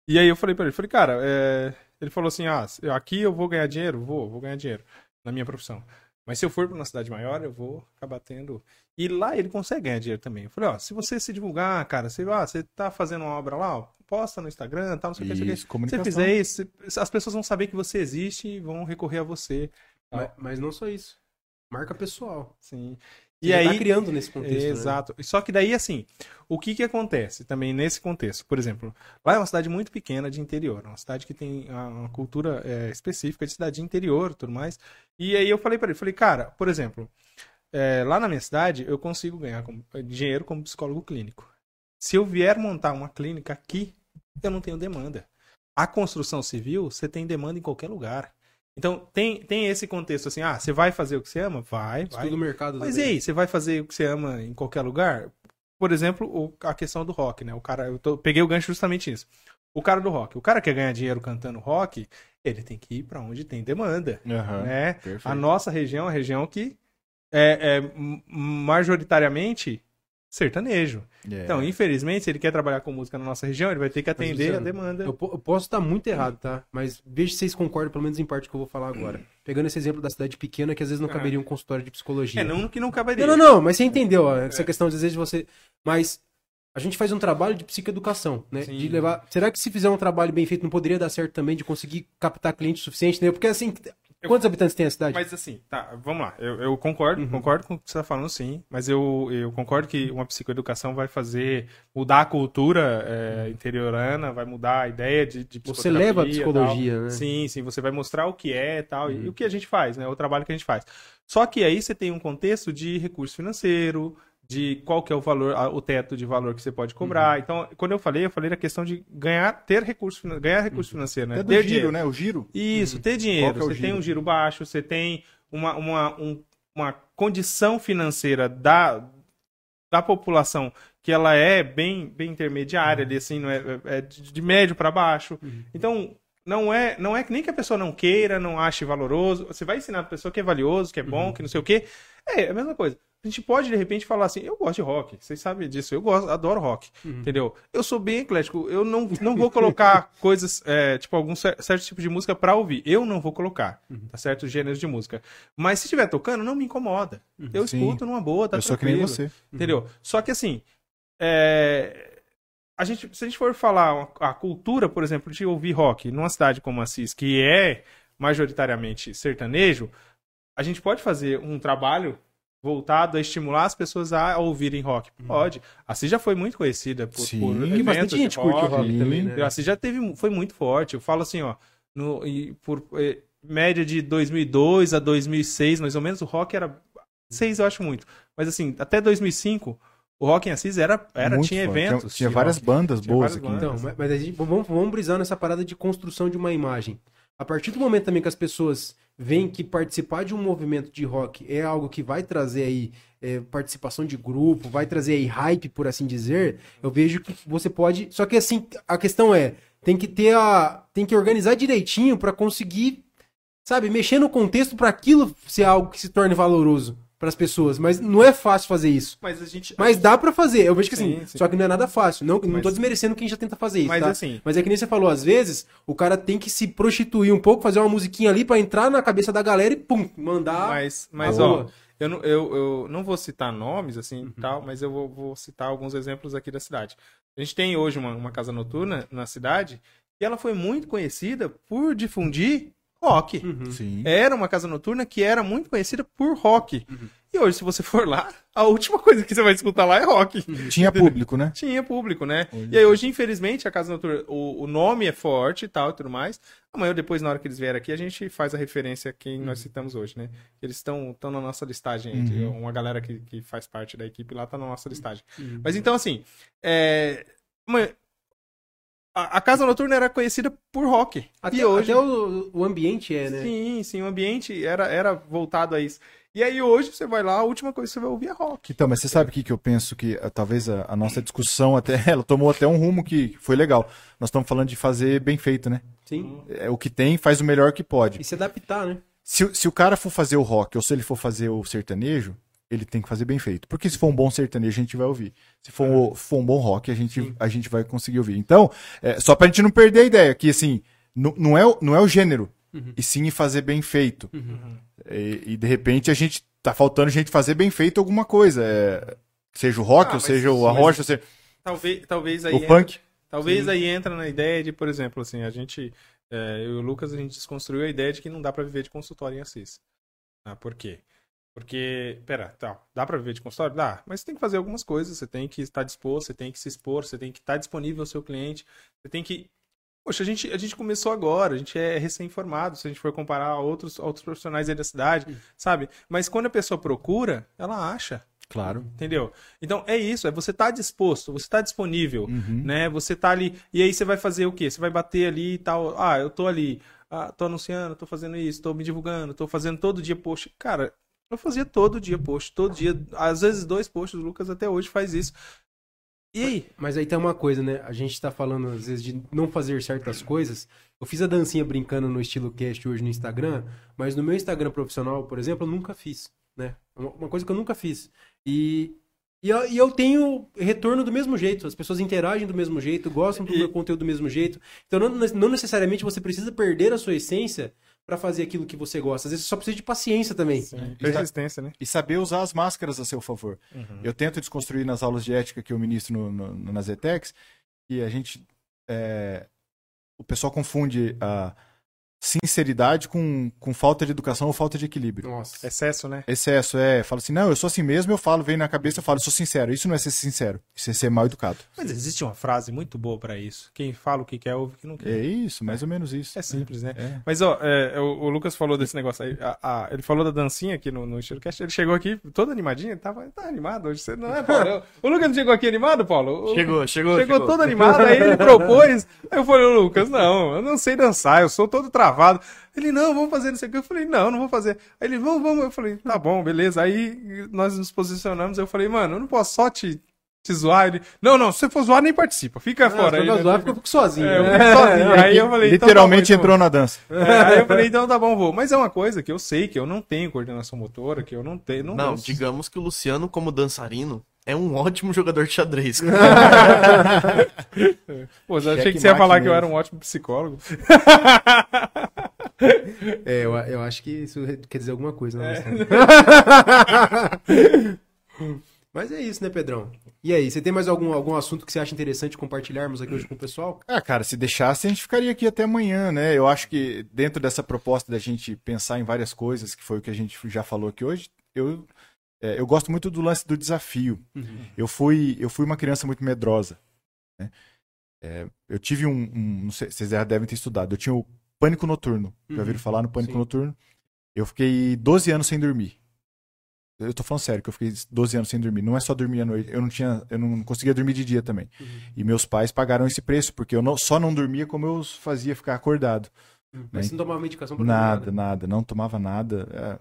C: E aí eu falei pra ele, falei, cara, é, ele falou assim, ah, aqui eu vou ganhar dinheiro? Vou, vou ganhar dinheiro na minha profissão. Mas se eu for pra uma cidade maior, eu vou acabar tendo... E lá ele consegue ganhar dinheiro também. Eu falei, ó, se você se divulgar, cara, você, ah, você tá fazendo uma obra lá, ó, posta no Instagram, tal, não sei o que, não sei o que. Se você fizer isso, as pessoas vão saber que você existe e vão recorrer a você.
A: mas, mas não só isso. Marca pessoal.
C: Sim. E
A: já
C: aí,
A: tá criando nesse contexto. né?
C: Exato. Só que daí, assim, o que que acontece também nesse contexto? Por exemplo, lá é uma cidade muito pequena de interior, uma cidade que tem uma cultura é, específica de cidade de interior tudo mais. E aí eu falei pra ele, falei, cara, por exemplo, é, lá na minha cidade, eu consigo ganhar como- dinheiro como psicólogo clínico. Se eu vier montar uma clínica aqui, eu não tenho demanda. A construção civil, você tem demanda em qualquer lugar. Então, tem, tem esse contexto assim, ah, você vai fazer o que você ama? Vai, vai.
A: Estudo o mercado.
C: Mas e
A: também.
C: aí, você vai fazer o que você ama em qualquer lugar? Por exemplo, o- a questão do rock, né? O cara, eu tô- peguei o gancho justamente nisso. O cara do rock. O cara quer ganhar dinheiro cantando rock, ele tem que ir pra onde tem demanda,
B: Aham,
C: né?
B: perfeito.
C: A nossa região é uma região que é, é majoritariamente sertanejo.
B: É.
C: Então, infelizmente, se ele quer trabalhar com música na nossa região, ele vai ter que atender a
A: Luciano,
C: demanda.
A: Eu, eu posso estar muito errado, tá? Mas veja se vocês concordam, pelo menos em parte, que eu vou falar agora. Pegando esse exemplo da cidade pequena, que às vezes não
C: Ah.
A: caberia um consultório de psicologia.
C: É, não que não caberia.
A: Não, não, não, mas você entendeu ó,
C: É.
A: essa questão, às vezes você. Mas a gente faz um trabalho de psicoeducação, né?
C: Sim.
A: De levar. Será que se fizer um trabalho bem feito, não poderia dar certo também de conseguir captar cliente suficiente, né? Porque assim, quantos habitantes tem a cidade?
C: Mas assim, tá, vamos lá. Eu, eu concordo,
A: Uhum.
C: concordo com o que você está falando, sim. Mas eu, eu concordo que uma psicoeducação vai fazer mudar a cultura é, interiorana, vai mudar a ideia de, de
A: Você leva a psicologia,
C: tal.
A: né? Uhum.
C: Sim, sim, você vai mostrar o que é e tal, e o que a gente faz, né? O trabalho que a gente faz. Só que aí você tem um contexto de recurso financeiro, de qual que é o valor, o teto de valor que você pode cobrar.
A: Uhum.
C: Então, quando eu falei, eu falei da questão de ganhar, ter recurso, ganhar recurso financeiro, né? Ter
B: giro,
C: dinheiro.
B: né? O giro.
C: Isso, ter
B: Qual
C: dinheiro.
B: é
C: você tem
B: giro?
C: um giro baixo, você tem uma, uma, um- uma condição financeira da, da população que ela é bem, bem intermediária ali, assim, não é, é de, de médio para baixo. Então, não é, não é que nem que a pessoa não queira, não ache valoroso. Você vai ensinar a pessoa que é valioso, que é bom, que não sei o quê. É a mesma coisa. A gente pode, de repente, falar assim, eu gosto de rock, vocês sabem disso, eu gosto, adoro rock, entendeu? Eu sou bem eclético, eu não, não vou colocar coisas, é, tipo, algum cer- certo tipo de música pra ouvir. Eu não vou colocar, tá certo? Gêneros de música. Mas se estiver tocando, não me incomoda. Eu
B: Sim.
C: escuto numa boa, tá
B: eu sou que nem
C: tranquilo.
B: você.
C: Entendeu? Só que assim, é, a gente, se a gente for falar uma- a cultura, por exemplo, de ouvir rock numa cidade como Assis, que é majoritariamente sertanejo, a gente pode fazer um trabalho voltado a estimular as pessoas a ouvirem rock. Pode. Assis já foi muito conhecida por,
B: Sim.
C: por
B: E
A: bastante
C: eventos de
A: gente curte rock
B: Sim.
A: também, né?
C: eu, assim, já teve, foi muito forte. Eu falo assim, ó, no, e por eh, média de 2002 a 2006, mais ou menos, o rock era 6 eu acho muito. Mas assim, até 2005, o Rock em Assis era, era
B: Muito
C: tinha
B: forte.
C: eventos.
B: Tinha
C: de
B: várias
C: rock.
B: bandas
C: Tinha
B: boas
C: várias
B: aqui.
C: bandas.
B: né?
A: Então, mas, mas a gente- vamos, vamos brisar nessa parada de construção de uma imagem. A partir do momento também que as pessoas veem que participar de um movimento de rock é algo que vai trazer aí é, participação de grupo, vai trazer aí hype, por assim dizer, eu vejo que você pode. Só que assim, a questão é, tem que ter a. Tem que organizar direitinho para conseguir, sabe, mexer no contexto para aquilo ser algo que se torne valoroso para as pessoas. Mas não é fácil fazer isso.
C: Mas a gente.
A: Mas dá pra fazer. Eu vejo que assim,
C: Sim, sim.
A: só que não é nada fácil. Não, não
C: Mas-
A: tô desmerecendo quem já tenta fazer isso,
C: Mas
A: tá?
C: assim-
A: Mas é que nem você falou, às vezes, o cara tem que se prostituir um pouco, fazer uma musiquinha ali pra entrar na cabeça da galera e pum, mandar.
C: Mas, mas ó, eu não, eu, eu não vou citar nomes, assim, tal, mas eu vou, vou citar alguns exemplos aqui da cidade. A gente tem hoje uma, uma casa noturna na cidade e ela foi muito conhecida por difundir rock.
A: Uhum.
B: Sim.
C: Era uma casa noturna que era muito conhecida por rock. E hoje, se você for lá, a última coisa que você vai escutar lá é rock.
B: Tinha público, né?
C: Tinha público, né?
B: Olha.
C: E aí hoje, infelizmente, a Casa Noturna, o, o nome é forte e tal e tudo mais. Amanhã depois, na hora que eles vierem aqui, a gente faz a referência a quem nós citamos hoje, né? Eles estão estão na nossa listagem.
B: Uhum.
C: Uma galera que, que faz parte da equipe lá tá na nossa listagem. Mas então, assim, é... a, a Casa Noturna era conhecida por rock.
A: Até,
C: e hoje...
A: até o, o ambiente é, né?
C: Sim, sim, o ambiente era, era voltado a isso. E aí hoje você vai lá, a última coisa que você vai ouvir é rock.
B: Então, mas você sabe o que, que eu penso que ah, talvez a, a nossa discussão até ela tomou até um rumo que foi legal. Nós estamos falando de fazer bem feito, né?
A: Sim.
B: É, o que tem faz o melhor que pode.
A: E se adaptar, né?
B: Se, se o cara for fazer o rock ou se ele for fazer o sertanejo, ele tem que fazer bem feito. Porque se for um bom sertanejo, a gente vai ouvir. Se for, um, for um bom rock, a gente, a gente vai conseguir ouvir. Então, é, só pra gente não perder a ideia, que assim, não é, o- não é o gênero, e sim fazer bem feito. E, e, de repente a gente tá faltando gente fazer bem feito alguma coisa. é, seja o rock,
C: Ah,
B: ou seja o a
C: mas-
B: rocha, ou seja
C: Talvez, talvez aí
B: o punk.
C: Talvez aí entra na ideia de, por exemplo, assim, a gente, é, eu e o Lucas, a gente desconstruiu a ideia de que não dá pra viver de consultório em Assis. Ah, por quê? Porque, pera, tá, dá pra viver de consultório? Dá, mas você tem que fazer algumas coisas, você tem que estar disposto, você tem que se expor, você tem que estar disponível ao seu cliente, você tem que... Poxa, a gente, a gente começou agora, a gente é recém-formado, se a gente for comparar a outros, outros profissionais aí da cidade, sabe? Mas quando a pessoa procura, ela acha.
B: Claro.
C: Entendeu? Então é isso, é você tá disposto, você tá disponível,
B: Uhum.
C: né? Você tá ali, e aí você vai fazer o quê? Você vai bater ali e tal. Ah, eu tô ali, ah, tô anunciando, tô fazendo isso, tô me divulgando, tô fazendo todo dia post. Cara, eu fazia todo dia post, todo dia, às vezes dois posts, o Lucas até hoje faz isso. E aí?
A: Mas aí tem uma coisa, né? A gente tá falando, às vezes, de não fazer certas coisas. Eu fiz a dancinha brincando no estilo cast hoje no Instagram, mas no meu Instagram profissional, por exemplo, eu nunca fiz, né? Uma uma coisa que eu nunca fiz. E, e, eu, e eu tenho retorno do mesmo jeito. As pessoas interagem do mesmo jeito, gostam do meu conteúdo do mesmo jeito. Então, não, não necessariamente você precisa perder a sua essência pra fazer aquilo que você gosta. Às vezes, você só precisa de paciência também.
C: Persistência, né?
B: E saber usar as máscaras a seu favor.
C: Uhum.
B: Eu tento desconstruir nas aulas de ética que eu ministro no, no, no- nas ETECs, e a gente. é, o pessoal confunde a sinceridade com, com falta de educação ou falta de equilíbrio.
A: Nossa.
C: Excesso, né?
B: Excesso, é. Fala assim, não, eu sou assim mesmo, eu falo, vem na cabeça, eu falo, eu sou sincero. Isso não é ser sincero, isso é ser mal educado.
C: Mas existe uma frase muito boa pra isso. Quem fala o que quer, ouve o que não quer.
B: É isso, mais ou menos isso.
C: É simples, né?
B: É.
C: Mas, ó, é, o, o Lucas falou desse negócio aí. a- a- ele falou da dancinha aqui no, no Estilocast. Ele chegou aqui todo animadinho. Ele tava, tá animado hoje. Você não é, Paulo? o Lucas não chegou aqui animado, Paulo? O-
D: Chegou, chegou,
C: Chegou, todo animado. Aí ele propôs. Aí eu falei, Lucas, não, eu não sei dançar. Eu sou todo travado. Ele, não, vamos fazer não sei o que. Eu falei, não, não vou fazer. Aí ele, vamos, vamos. Eu falei, tá bom, beleza. Aí nós nos posicionamos. Eu falei, mano, eu não posso só te, te zoar. Ele, não, não, se você for zoar, nem participa. Fica fora.
A: Aí,
C: Aí,
A: eu
C: né?
A: zoar, fico sozinho.
C: É, eu
A: né?
C: fiquei sozinho. Aí eu falei, então tá bom,
B: Literalmente
C: então.
B: entrou na dança.
C: É, aí eu falei, então tá bom, vou. Mas é uma coisa que eu sei que eu não tenho coordenação motora, que eu não tenho. Não,
D: Não, digamos que o Luciano, como dançarino, é um ótimo jogador de xadrez.
C: Pô, eu achei que você ia falar que eu
B: mesmo.
C: era um ótimo psicólogo.
A: É, eu, eu acho que isso quer dizer alguma coisa, né? Mas é isso, né, Pedrão? E aí, você tem mais algum, algum assunto que você acha interessante compartilharmos aqui hoje com o pessoal?
B: Ah, cara, se deixasse, a gente ficaria aqui até amanhã, né? Eu acho que dentro dessa proposta da gente pensar em várias coisas, que foi o que a gente já falou aqui hoje, eu, é, eu gosto muito do lance do desafio. Eu fui, eu fui uma criança muito medrosa. né? É, eu tive um, um- Não sei, vocês já devem ter estudado. Eu tinha o pânico noturno. Já
A: Uhum.
B: ouviram falar no pânico
A: Sim.
B: noturno? Eu fiquei 12 anos sem dormir. Eu tô falando sério, que eu fiquei 12 anos sem dormir. Não é só dormir à noite. Eu não tinha, eu não conseguia dormir de dia também. E meus pais pagaram esse preço, porque eu não- só não dormia como eu fazia ficar acordado.
A: Mas você não tomava medicação pra
B: Nada, nada, não tomava nada. É,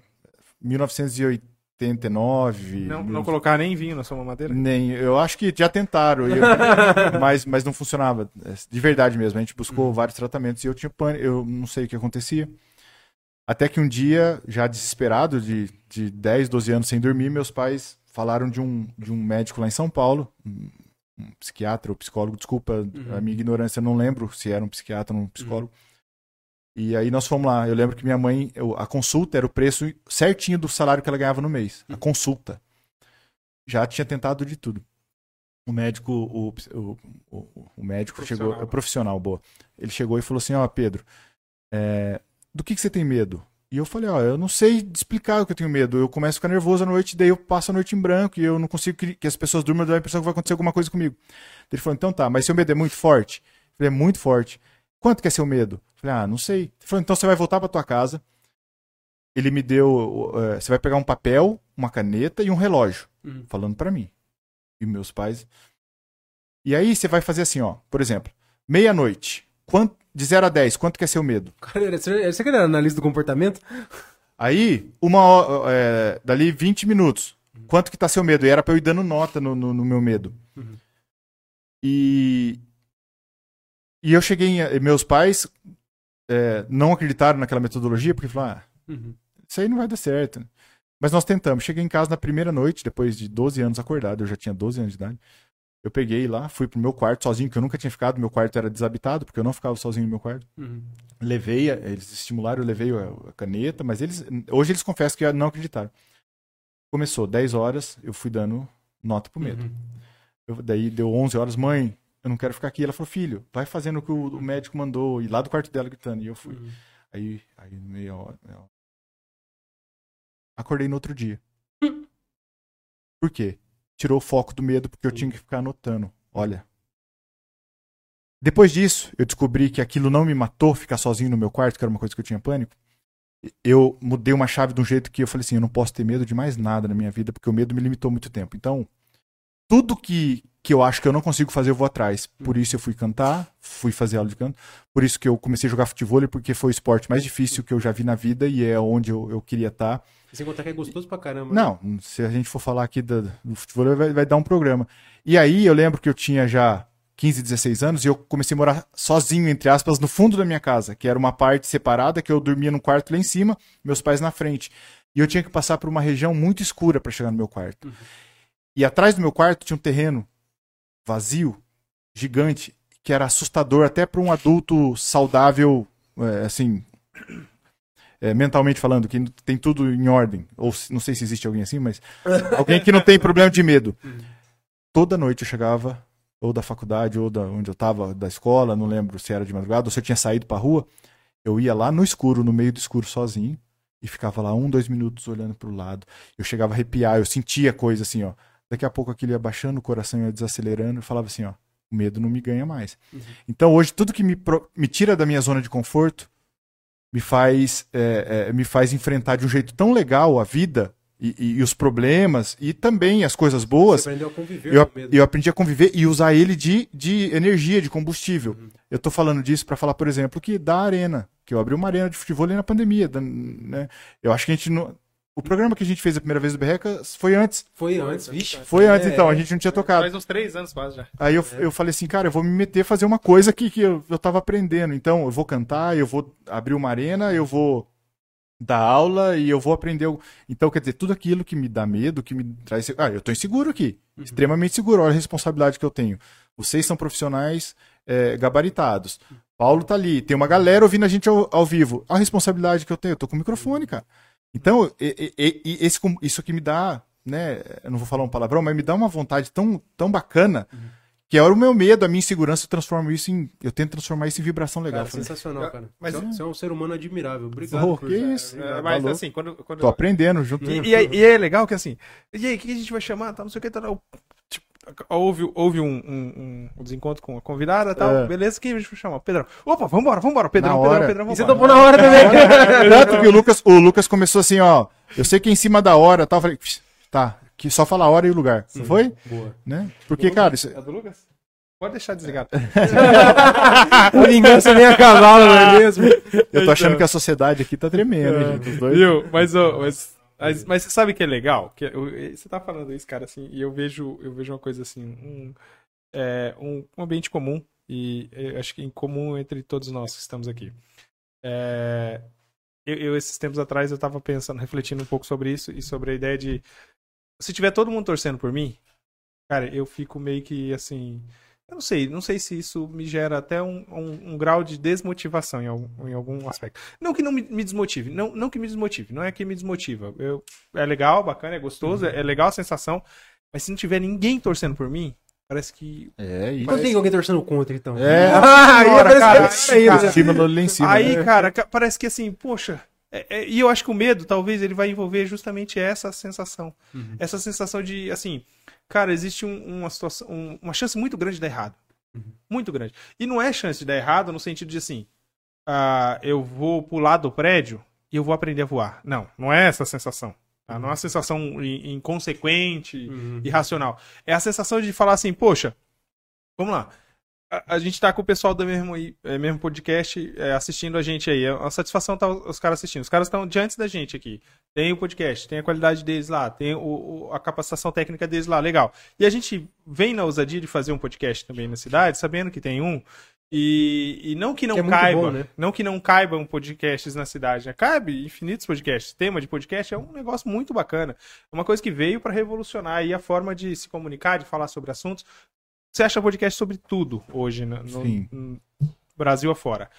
B: 1989.
C: Não, não colocar nem vinho na sua mamadeira?
B: nem, eu acho que já tentaram, eu- mas, mas não funcionava. É, De verdade mesmo. A gente buscou vários tratamentos e eu tinha pânico, eu não sei o que acontecia. Até que um dia, já desesperado, de, de 10, 12 anos sem dormir, meus pais falaram de um, de um médico lá em São Paulo, um, um psiquiatra ou psicólogo, desculpa a minha ignorância, eu não lembro se era um psiquiatra ou um psicólogo. E aí nós fomos lá. Eu lembro que minha mãe, eu- a consulta era o preço certinho do salário que ela ganhava no mês. A consulta. Já tinha tentado de tudo. O médico, o, o, o, o médico chegou, o profissional, boa. Ele chegou e falou assim: Ó, Pedro, é, do que, que você tem medo? E eu falei: Ó, eu não sei explicar o que eu tenho medo. Eu começo a ficar nervoso à noite, daí eu passo a noite em branco e eu não consigo que, que as pessoas durmam, dá a impressão que vai acontecer alguma coisa comigo. Ele falou: Então tá, mas seu medo é muito forte? Eu falei: É muito forte. Quanto que é seu medo? Falei: Ah, não sei. Ele falou: Então você vai voltar pra tua casa. Ele me deu. eh, você vai pegar um papel, uma caneta e um relógio.
A: Uhum.
B: Falando pra mim. E meus pais. E aí você vai fazer assim, ó. Por exemplo, meia-noite. Quanto, de 0 a 10, quanto que é seu medo?
A: Cara, você você que era analista do comportamento?
B: Aí, uma hora, é, dali 20 minutos. Quanto que tá seu medo? E era pra eu ir dando nota no, no, no meu medo.
A: Uhum.
B: E. E eu cheguei em. Meus pais é, não acreditaram naquela metodologia, porque falaram, ah,
A: Uhum.
B: isso aí não vai dar certo. Mas nós tentamos. Cheguei em casa na primeira noite, depois de 12 anos acordado, eu já tinha 12 anos de idade. Eu peguei lá, fui pro meu quarto sozinho, que eu nunca tinha ficado, meu quarto era desabitado, porque eu não ficava sozinho no meu quarto.
A: Uhum.
B: Levei, eles estimularam, eu levei a, a caneta, mas eles, hoje eles confessam que não acreditaram. Começou 10 horas, eu fui dando nota pro medo.
A: Uhum.
B: Eu- daí deu 11 horas, mãe, eu não quero ficar aqui. Ela falou, filho, vai fazendo o que o, médico mandou, e lá do quarto dela gritando, e eu fui.
A: Uhum.
B: Aí, aí meia hora, meia hora. Acordei no outro dia. Por quê? Tirou o foco do medo porque eu tinha que ficar anotando. Olha. Depois disso, eu descobri que aquilo não me matou, ficar sozinho no meu quarto, que era uma coisa que eu tinha pânico. Eu mudei uma chave de um jeito que eu falei assim: eu não posso ter medo de mais nada na minha vida, porque o medo me limitou muito tempo. Então, tudo que, que eu acho que eu não consigo fazer, eu vou atrás. Por isso eu fui cantar, fui fazer aula de canto. Por isso que eu comecei a jogar futebol, porque foi o esporte mais difícil que eu já vi na vida e é onde eu, eu queria estar.
A: E sem contar que é gostoso pra caramba. né?
B: Não, se a gente for falar aqui do, do futebol, vai, vai dar um programa. E aí eu lembro que eu tinha já 15, 16 anos e eu comecei a morar sozinho, entre aspas, no fundo da minha casa, que era uma parte separada, que eu dormia num quarto lá em cima, meus pais na frente. E eu tinha que passar por uma região muito escura para chegar no meu quarto. E atrás do meu quarto tinha um terreno vazio, gigante, que era assustador até para um adulto saudável, é, assim, é, mentalmente falando, que tem tudo em ordem. Ou não sei se existe alguém assim, mas alguém que não tem problema de medo. Toda noite eu chegava, ou da faculdade, ou da onde eu estava, da escola, não lembro se era de madrugada, ou se eu tinha saído pra rua, eu ia lá no escuro, no meio do escuro sozinho, e ficava lá um, dois minutos olhando pro lado. Eu chegava a arrepiar, eu sentia coisa assim, ó. Daqui a pouco aquilo ia baixando, o coração ia desacelerando, eu falava assim, ó, o medo não me ganha mais. Então hoje, tudo que me, me tira da minha zona de conforto me faz, é, é, me faz enfrentar de um jeito tão legal a vida e, e- e os problemas e também as coisas boas.
A: Você aprendeu a conviver
B: Eu,
A: com medo.
B: eu aprendi a conviver e usar ele de, de energia, de combustível. Eu tô falando disso para falar, por exemplo, que da arena, que eu abri uma arena de futebol ali na pandemia, da- né? Eu acho que a gente não, o programa que a gente fez a primeira vez do Berreca foi antes.
A: Foi antes, vixe.
B: Foi antes
A: É,
B: então, a gente não tinha tocado.
C: Faz uns três anos quase já.
B: Aí eu, eu falei assim, cara, eu vou me meter a fazer uma coisa que, que eu, eu tava aprendendo. Então, eu vou cantar, eu vou abrir uma arena, eu vou dar aula e eu vou aprender. Então, quer dizer, tudo aquilo que me dá medo, que me traz. Ah, eu tô inseguro aqui. Extremamente seguro. Olha a responsabilidade que eu tenho. Vocês são profissionais é, gabaritados. Paulo tá ali. Tem uma galera ouvindo a gente ao, ao vivo. A responsabilidade que eu tenho, eu tô com o microfone, cara. Então, e- e- e- esse, isso aqui me dá, né? Eu não vou falar um palavrão, mas me dá uma vontade tão, tão bacana que era o meu medo, a minha insegurança, eu transformo isso em. Eu tento transformar isso em vibração legal.
A: Cara, sensacional, cara.
C: Mas-
A: Mas você é um ser humano admirável. Obrigado.
B: Oh,
A: por-
B: que isso?
C: É,
B: Tá
C: mas
B: louco.
C: assim, quando. quando
B: Tô aprendendo junto.
C: E, e é, e é legal que assim, e aí, o que a gente vai chamar? Tá, não sei o que, tá, o- tipo, houve, houve um, um, um desencontro com a convidada e tal,
B: É.
C: beleza, quem a gente chamar? Pedrão. Opa, vambora, vambora, Pedrão,
B: Na
C: Pedrão. Pedrão,
A: E você
C: vambora.
A: topou na hora também.
B: Tanto que o Lucas, o Lucas começou assim, ó. Eu sei que é em cima da hora tal. Eu falei, "Pss, tá, que só fala a hora e o lugar. Não foi?
A: Boa.
B: Né? Porque, cara, isso,
C: É do Lucas? Pode deixar desligado.
A: A vingança vem a cavalo, não é mesmo?
B: eu tô achando que a sociedade aqui tá tremendo, gente. Os dois.
C: Viu? Mas, ô, mas, mas, mas você sabe que é legal? Que eu- você tá falando isso, cara, assim, e eu vejo, eu vejo uma coisa assim, um, é, um, um ambiente comum, e acho que em comum entre todos nós que estamos aqui. É, eu, eu, esses tempos atrás, eu tava pensando, refletindo um pouco sobre isso e sobre a ideia de se tiver todo mundo torcendo por mim, cara, eu fico meio que assim. Eu não sei, não sei se isso me gera até um, um, um grau de desmotivação em algum, em algum aspecto. Não que não me, me desmotive, não, não que me desmotive, não é que me desmotiva. Eu, é legal, bacana, é gostoso, é, é legal a sensação, mas se não tiver ninguém torcendo por mim, parece que.
B: É isso.
A: Mas tem alguém torcendo contra, então.
B: É.
A: Ah, aí
C: Senhora,
A: aparece
C: cara,
A: que é ainda.
C: cara.
B: Em cima.
C: Aí,
B: né?
C: cara, ca- parece que assim, poxa. é- é- e eu acho que o medo, talvez, ele vai envolver justamente essa sensação. Essa sensação de, assim, cara, existe um- uma situação, um- uma chance muito grande de dar errado. Muito grande. E não é chance de dar errado no sentido de assim, ah, eu vou pular do prédio e eu vou aprender a voar. Não, não é essa a sensação. tá? Não é uma sensação in- inconsequente,
A: Uhum.
C: irracional. É a sensação de falar assim, poxa, vamos lá. A, a gente tá com o pessoal do mesmo, é, mesmo podcast é, assistindo a gente aí. É uma satisfação tá os caras assistindo. Os caras estão diante da gente aqui. Tem o podcast, tem a qualidade deles lá, tem o, o- a capacitação técnica deles lá, legal. E a gente vem na ousadia de fazer um podcast também na cidade, sabendo que tem um. E, e não que não
A: Que é
C: caiba,
A: bom, né?
C: não que não caibam podcasts na cidade, né? Cabe infinitos podcasts. Tema de podcast é um negócio muito bacana. É uma coisa que veio para revolucionar aí a forma de se comunicar, de falar sobre assuntos. Você acha podcast sobre tudo hoje no, no-
B: Sim.
C: no Brasil afora.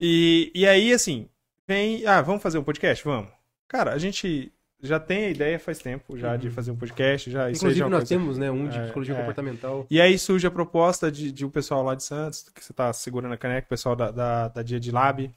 C: E, e aí, assim, vem. Ah, vamos fazer um podcast? Vamos. Cara, a gente já tem a ideia faz tempo já de fazer um podcast. Já,
A: Inclusive,
C: já é
A: nós
C: coisa-
A: temos, né, um de
C: É,
A: psicologia
C: é.
A: comportamental.
C: e aí surge a proposta de, de um pessoal lá de Santos, que você está segurando a caneca, o pessoal da, da, da Dia de Lab,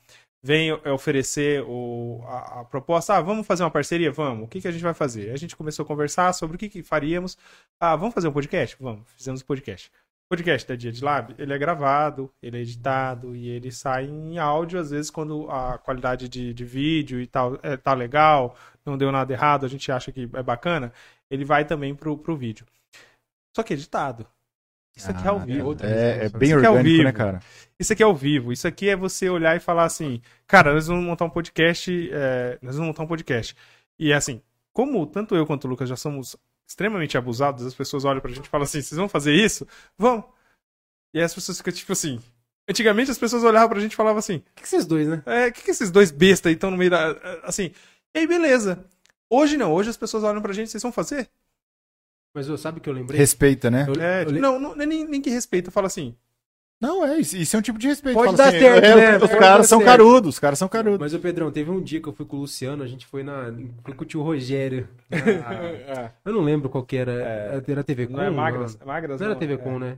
C: vem é, oferecer o, a, a proposta, ah, vamos fazer uma parceria? Vamos. O que, que a gente vai fazer? A gente começou a conversar sobre o que, que faríamos. Ah, vamos fazer um podcast? Vamos. Fizemos um podcast. podcast da Dia de Lab, ele é gravado, ele é editado e ele sai em áudio, às vezes quando a qualidade de, de vídeo e tal é, tá legal, não deu nada errado, a gente acha que é bacana, ele vai também pro, pro vídeo. Só que editado. Isso aqui é ao
B: Ah,
C: vivo.
B: É, é bem
C: Isso aqui é ao
B: orgânico, né,
C: vivo.
B: cara?
C: Isso aqui é ao vivo. Isso aqui é você olhar e falar assim, cara, nós vamos montar um podcast, é, nós vamos montar um podcast. E é assim, como tanto eu quanto o Lucas já somos extremamente abusados, as pessoas olham pra gente e falam assim, vocês vão fazer isso? Vão. E aí as pessoas ficam tipo assim. Antigamente as pessoas olhavam pra gente e falavam assim,
A: O que, que vocês dois, né?
C: é, que que esses dois bestas aí estão no meio da. Assim. E aí, beleza. Hoje não, hoje as pessoas olham pra gente, vocês vão fazer?
A: Mas eu, sabe o que eu lembrei?
B: Respeita, né?
A: Eu-
C: É,
A: eu le-
C: não, não, nem, nem que respeita, fala assim.
B: Não, é, isso, isso é um tipo de respeito.
A: Pode
B: Fala
A: dar certo,
B: é,
A: né?
B: Os caras são
A: certo.
B: carudos, os caras são carudos.
A: Mas, ô Pedrão, teve um dia que eu fui com o Luciano, a gente foi na. Foi com o tio Rogério.
C: É,
A: Eu não lembro qual que era.
C: É.
A: Era TV Com?
C: não é magras? magras
A: Não era
C: não,
A: TV
C: é.
A: Com, né?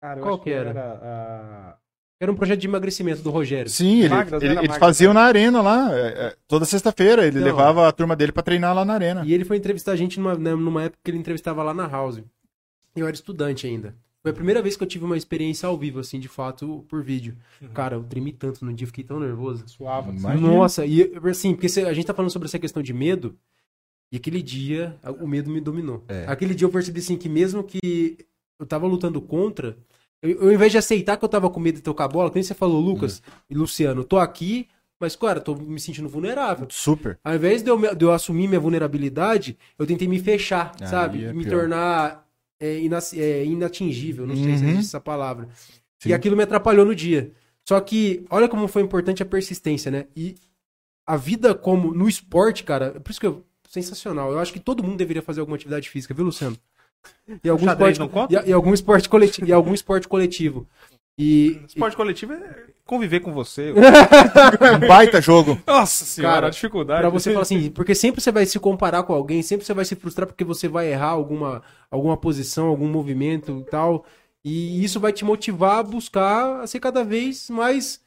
C: Cara, eu
A: Qual
C: acho
A: que era?
C: ah,
A: Era um projeto de emagrecimento do Rogério.
B: Sim, ele,
C: Magras,
B: ele- eles
C: magras,
B: faziam
C: né?
B: na arena lá, é, é, toda sexta-feira. Ele
A: Não.
B: levava a turma dele pra treinar lá na arena.
A: E ele foi entrevistar a gente numa, né, numa época que ele entrevistava lá na House. Eu era estudante ainda. Foi a primeira vez que eu tive uma experiência ao vivo, assim, de fato, por vídeo.
C: Uhum.
A: Cara, eu tremi tanto no dia, fiquei tão nervoso.
C: suava.
B: Imagina.
A: Nossa, e assim, porque a gente tá falando sobre essa questão de medo, e aquele dia o medo me dominou.
B: É.
A: Aquele dia eu percebi assim que mesmo que eu tava lutando contra, eu, eu, ao invés de aceitar que eu tava com medo de tocar a bola, que nem você falou, Lucas e Luciano, eu tô aqui, mas, cara, eu tô me sentindo vulnerável.
B: Super.
A: Ao invés de eu, me- de eu assumir minha vulnerabilidade, eu tentei me fechar,
B: Aí
A: sabe?
B: é
A: me
B: pior.
A: tornar é, inac- é, inatingível, não sei se
B: Uhum.
A: existe essa palavra.
B: Sim.
A: E aquilo me atrapalhou no dia. Só que, olha como foi importante a persistência, né? E a vida como no esporte, cara, por isso que eu. Sensacional. Eu acho que todo mundo deveria fazer alguma atividade física, viu, Luciano? E algum, esporte,
C: não conta?
A: e, e algum esporte coletivo. E algum esporte coletivo. E,
C: Esporte coletivo é conviver com você.
B: Um baita jogo.
C: Nossa senhora,
A: Cara,
C: a dificuldade.
A: Pra você falar assim, porque sempre você vai se comparar com alguém, sempre você vai se frustrar porque você vai errar alguma, alguma posição, algum movimento e tal. E isso vai te motivar a buscar a ser cada vez mais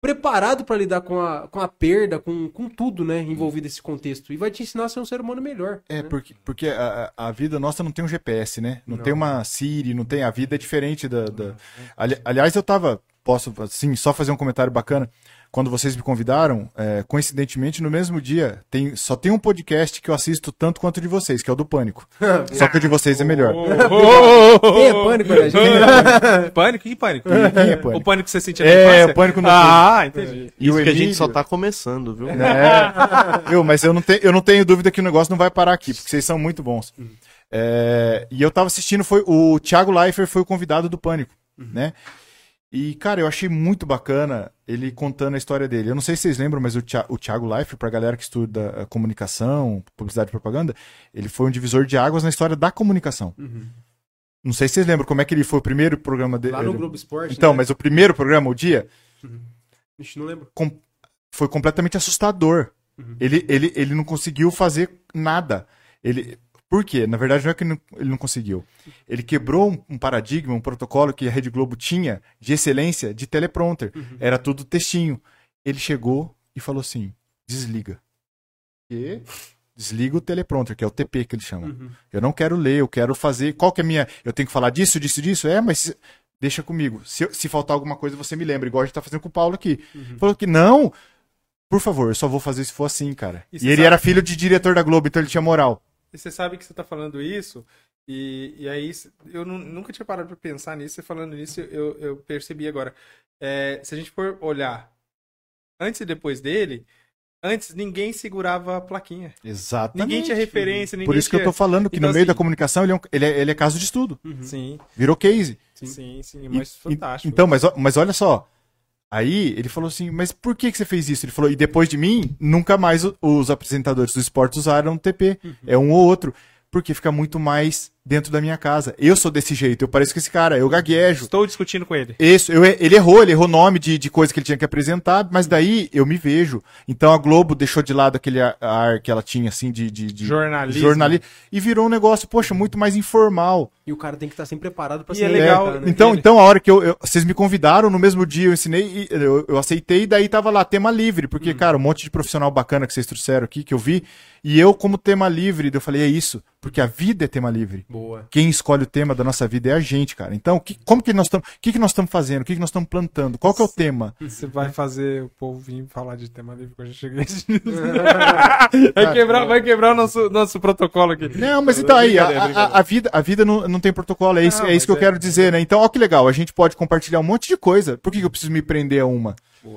A: preparado pra lidar com a, com a perda, com, com tudo, né, envolvido nesse contexto. E vai te ensinar a ser um ser humano melhor.
B: É,
A: né?
B: porque, porque a, a a vida nossa não tem um GPS, né? Não,
A: Não.
B: tem uma Siri, não tem. A vida é diferente da. da... Ali- aliás, eu tava. Posso, assim, só fazer um comentário bacana. Quando vocês me convidaram, é, coincidentemente, no mesmo dia, tem, só tem um podcast que eu assisto tanto quanto o de vocês, que é o do Pânico. só que o de vocês é melhor.
A: Quem é pânico, né, gente?
C: Pânico? Que pânico?
B: Quem é Pânico?
C: O pânico que você sentia na
B: É,
C: infância?
B: o Pânico no
C: Ah, entendi.
B: E o
D: que a gente só tá começando, viu?
B: É. Eu, mas eu não, te- eu não tenho dúvida que o negócio não vai parar aqui, porque vocês são muito bons. É, e eu tava assistindo, foi o Thiago Leifert foi o convidado do Pânico, né? E, cara, eu achei muito bacana ele contando a história dele. Eu não sei se vocês lembram, mas o, Thi- o Thiago Leifert, pra galera que estuda eh, comunicação, publicidade e propaganda, ele foi um divisor de águas na história da comunicação. Não sei se vocês lembram como é que ele foi o primeiro programa dele.
A: Lá no Globo Esporte.
B: Então,
A: né?
B: mas o primeiro programa, o dia,
A: Ixi, não lembro.
B: foi completamente assustador.
A: Uhum.
B: Ele, ele, ele não conseguiu fazer nada. Ele, por quê? Na verdade, não é que ele não, ele não conseguiu. Ele quebrou um, um paradigma, um protocolo que a Rede Globo tinha de excelência de teleprompter.
A: Uhum.
B: Era tudo textinho. Ele chegou e falou assim: desliga. E desliga o teleprompter, que é o TP que ele chama.
A: Uhum.
B: Eu não quero ler, eu quero fazer. Qual que é a minha. Eu tenho que falar disso, disso, disso? É, mas deixa comigo. Se, se faltar alguma coisa, você me lembra, igual a gente tá fazendo com o Paulo aqui.
A: Uhum.
B: Falou que não. Por favor, eu só vou fazer se for assim, cara.
C: E
B: E, ele
C: sabe-
B: era filho de diretor da Globo, então ele tinha moral.
C: E você sabe que você tá falando isso, e, e aí eu nu- nunca tinha parado pra pensar nisso, você falando nisso, eu, eu percebi agora. É, se a gente for olhar antes e depois dele, antes ninguém segurava a plaquinha.
B: Exatamente.
C: Ninguém tinha referência, ninguém
B: Por isso que eu
C: tinha...
B: tô falando que
C: Então,
B: no meio
C: assim-
B: da comunicação ele é, um- ele é- ele é caso de estudo.
A: Uhum.
C: Sim,
B: Virou case.
A: Sim.
C: sim, sim,
B: E-
C: mas
B: e-
C: fantástico.
B: Então, mas, mas olha só. Aí ele falou assim, mas por que, que você fez isso? Ele falou, e depois de mim, nunca mais os apresentadores do esporte usaram TP.
C: Uhum.
B: É um ou outro. Porque fica muito mais dentro da minha casa. Eu sou desse jeito, eu pareço com esse cara, eu gaguejo.
C: Estou discutindo com ele.
B: Isso, eu- ele errou, ele errou nome de, de coisa que ele tinha que apresentar, mas daí eu me vejo. Então a Globo deixou de lado aquele ar- que ela tinha, assim, de, de, de
C: Jornalismo.
B: jornali- e virou um negócio, poxa, muito mais informal.
A: E o cara tem que estar sempre preparado pra
C: E
A: se
C: é legal,
A: reinventar, né?
B: Então, então a hora que eu, eu- vocês me convidaram, no mesmo dia eu ensinei, e eu, eu aceitei, e daí tava lá, tema livre, porque, cara, um monte de profissional bacana que vocês trouxeram aqui, que eu vi, e eu como tema livre, eu falei, é isso, porque a vida é tema livre.
A: Boa.
B: Quem escolhe o tema da nossa vida é a gente, cara. Então, que- como que nós estamos, o que, que nós estamos fazendo? O que, que nós estamos plantando? Qual que é o tema?
C: Você vai fazer o povo vir falar de tema livre quando a gente chegar nesse vai quebrar, vai quebrar o nosso, nosso protocolo aqui.
B: Não, mas então aí, a, a- a vida, a vida não, não tem protocolo, é isso,
C: Não,
B: é isso que eu
C: é-
B: quero dizer, né? Então, ó que legal, a gente pode compartilhar um monte de coisa. Por que, que eu preciso me prender a uma?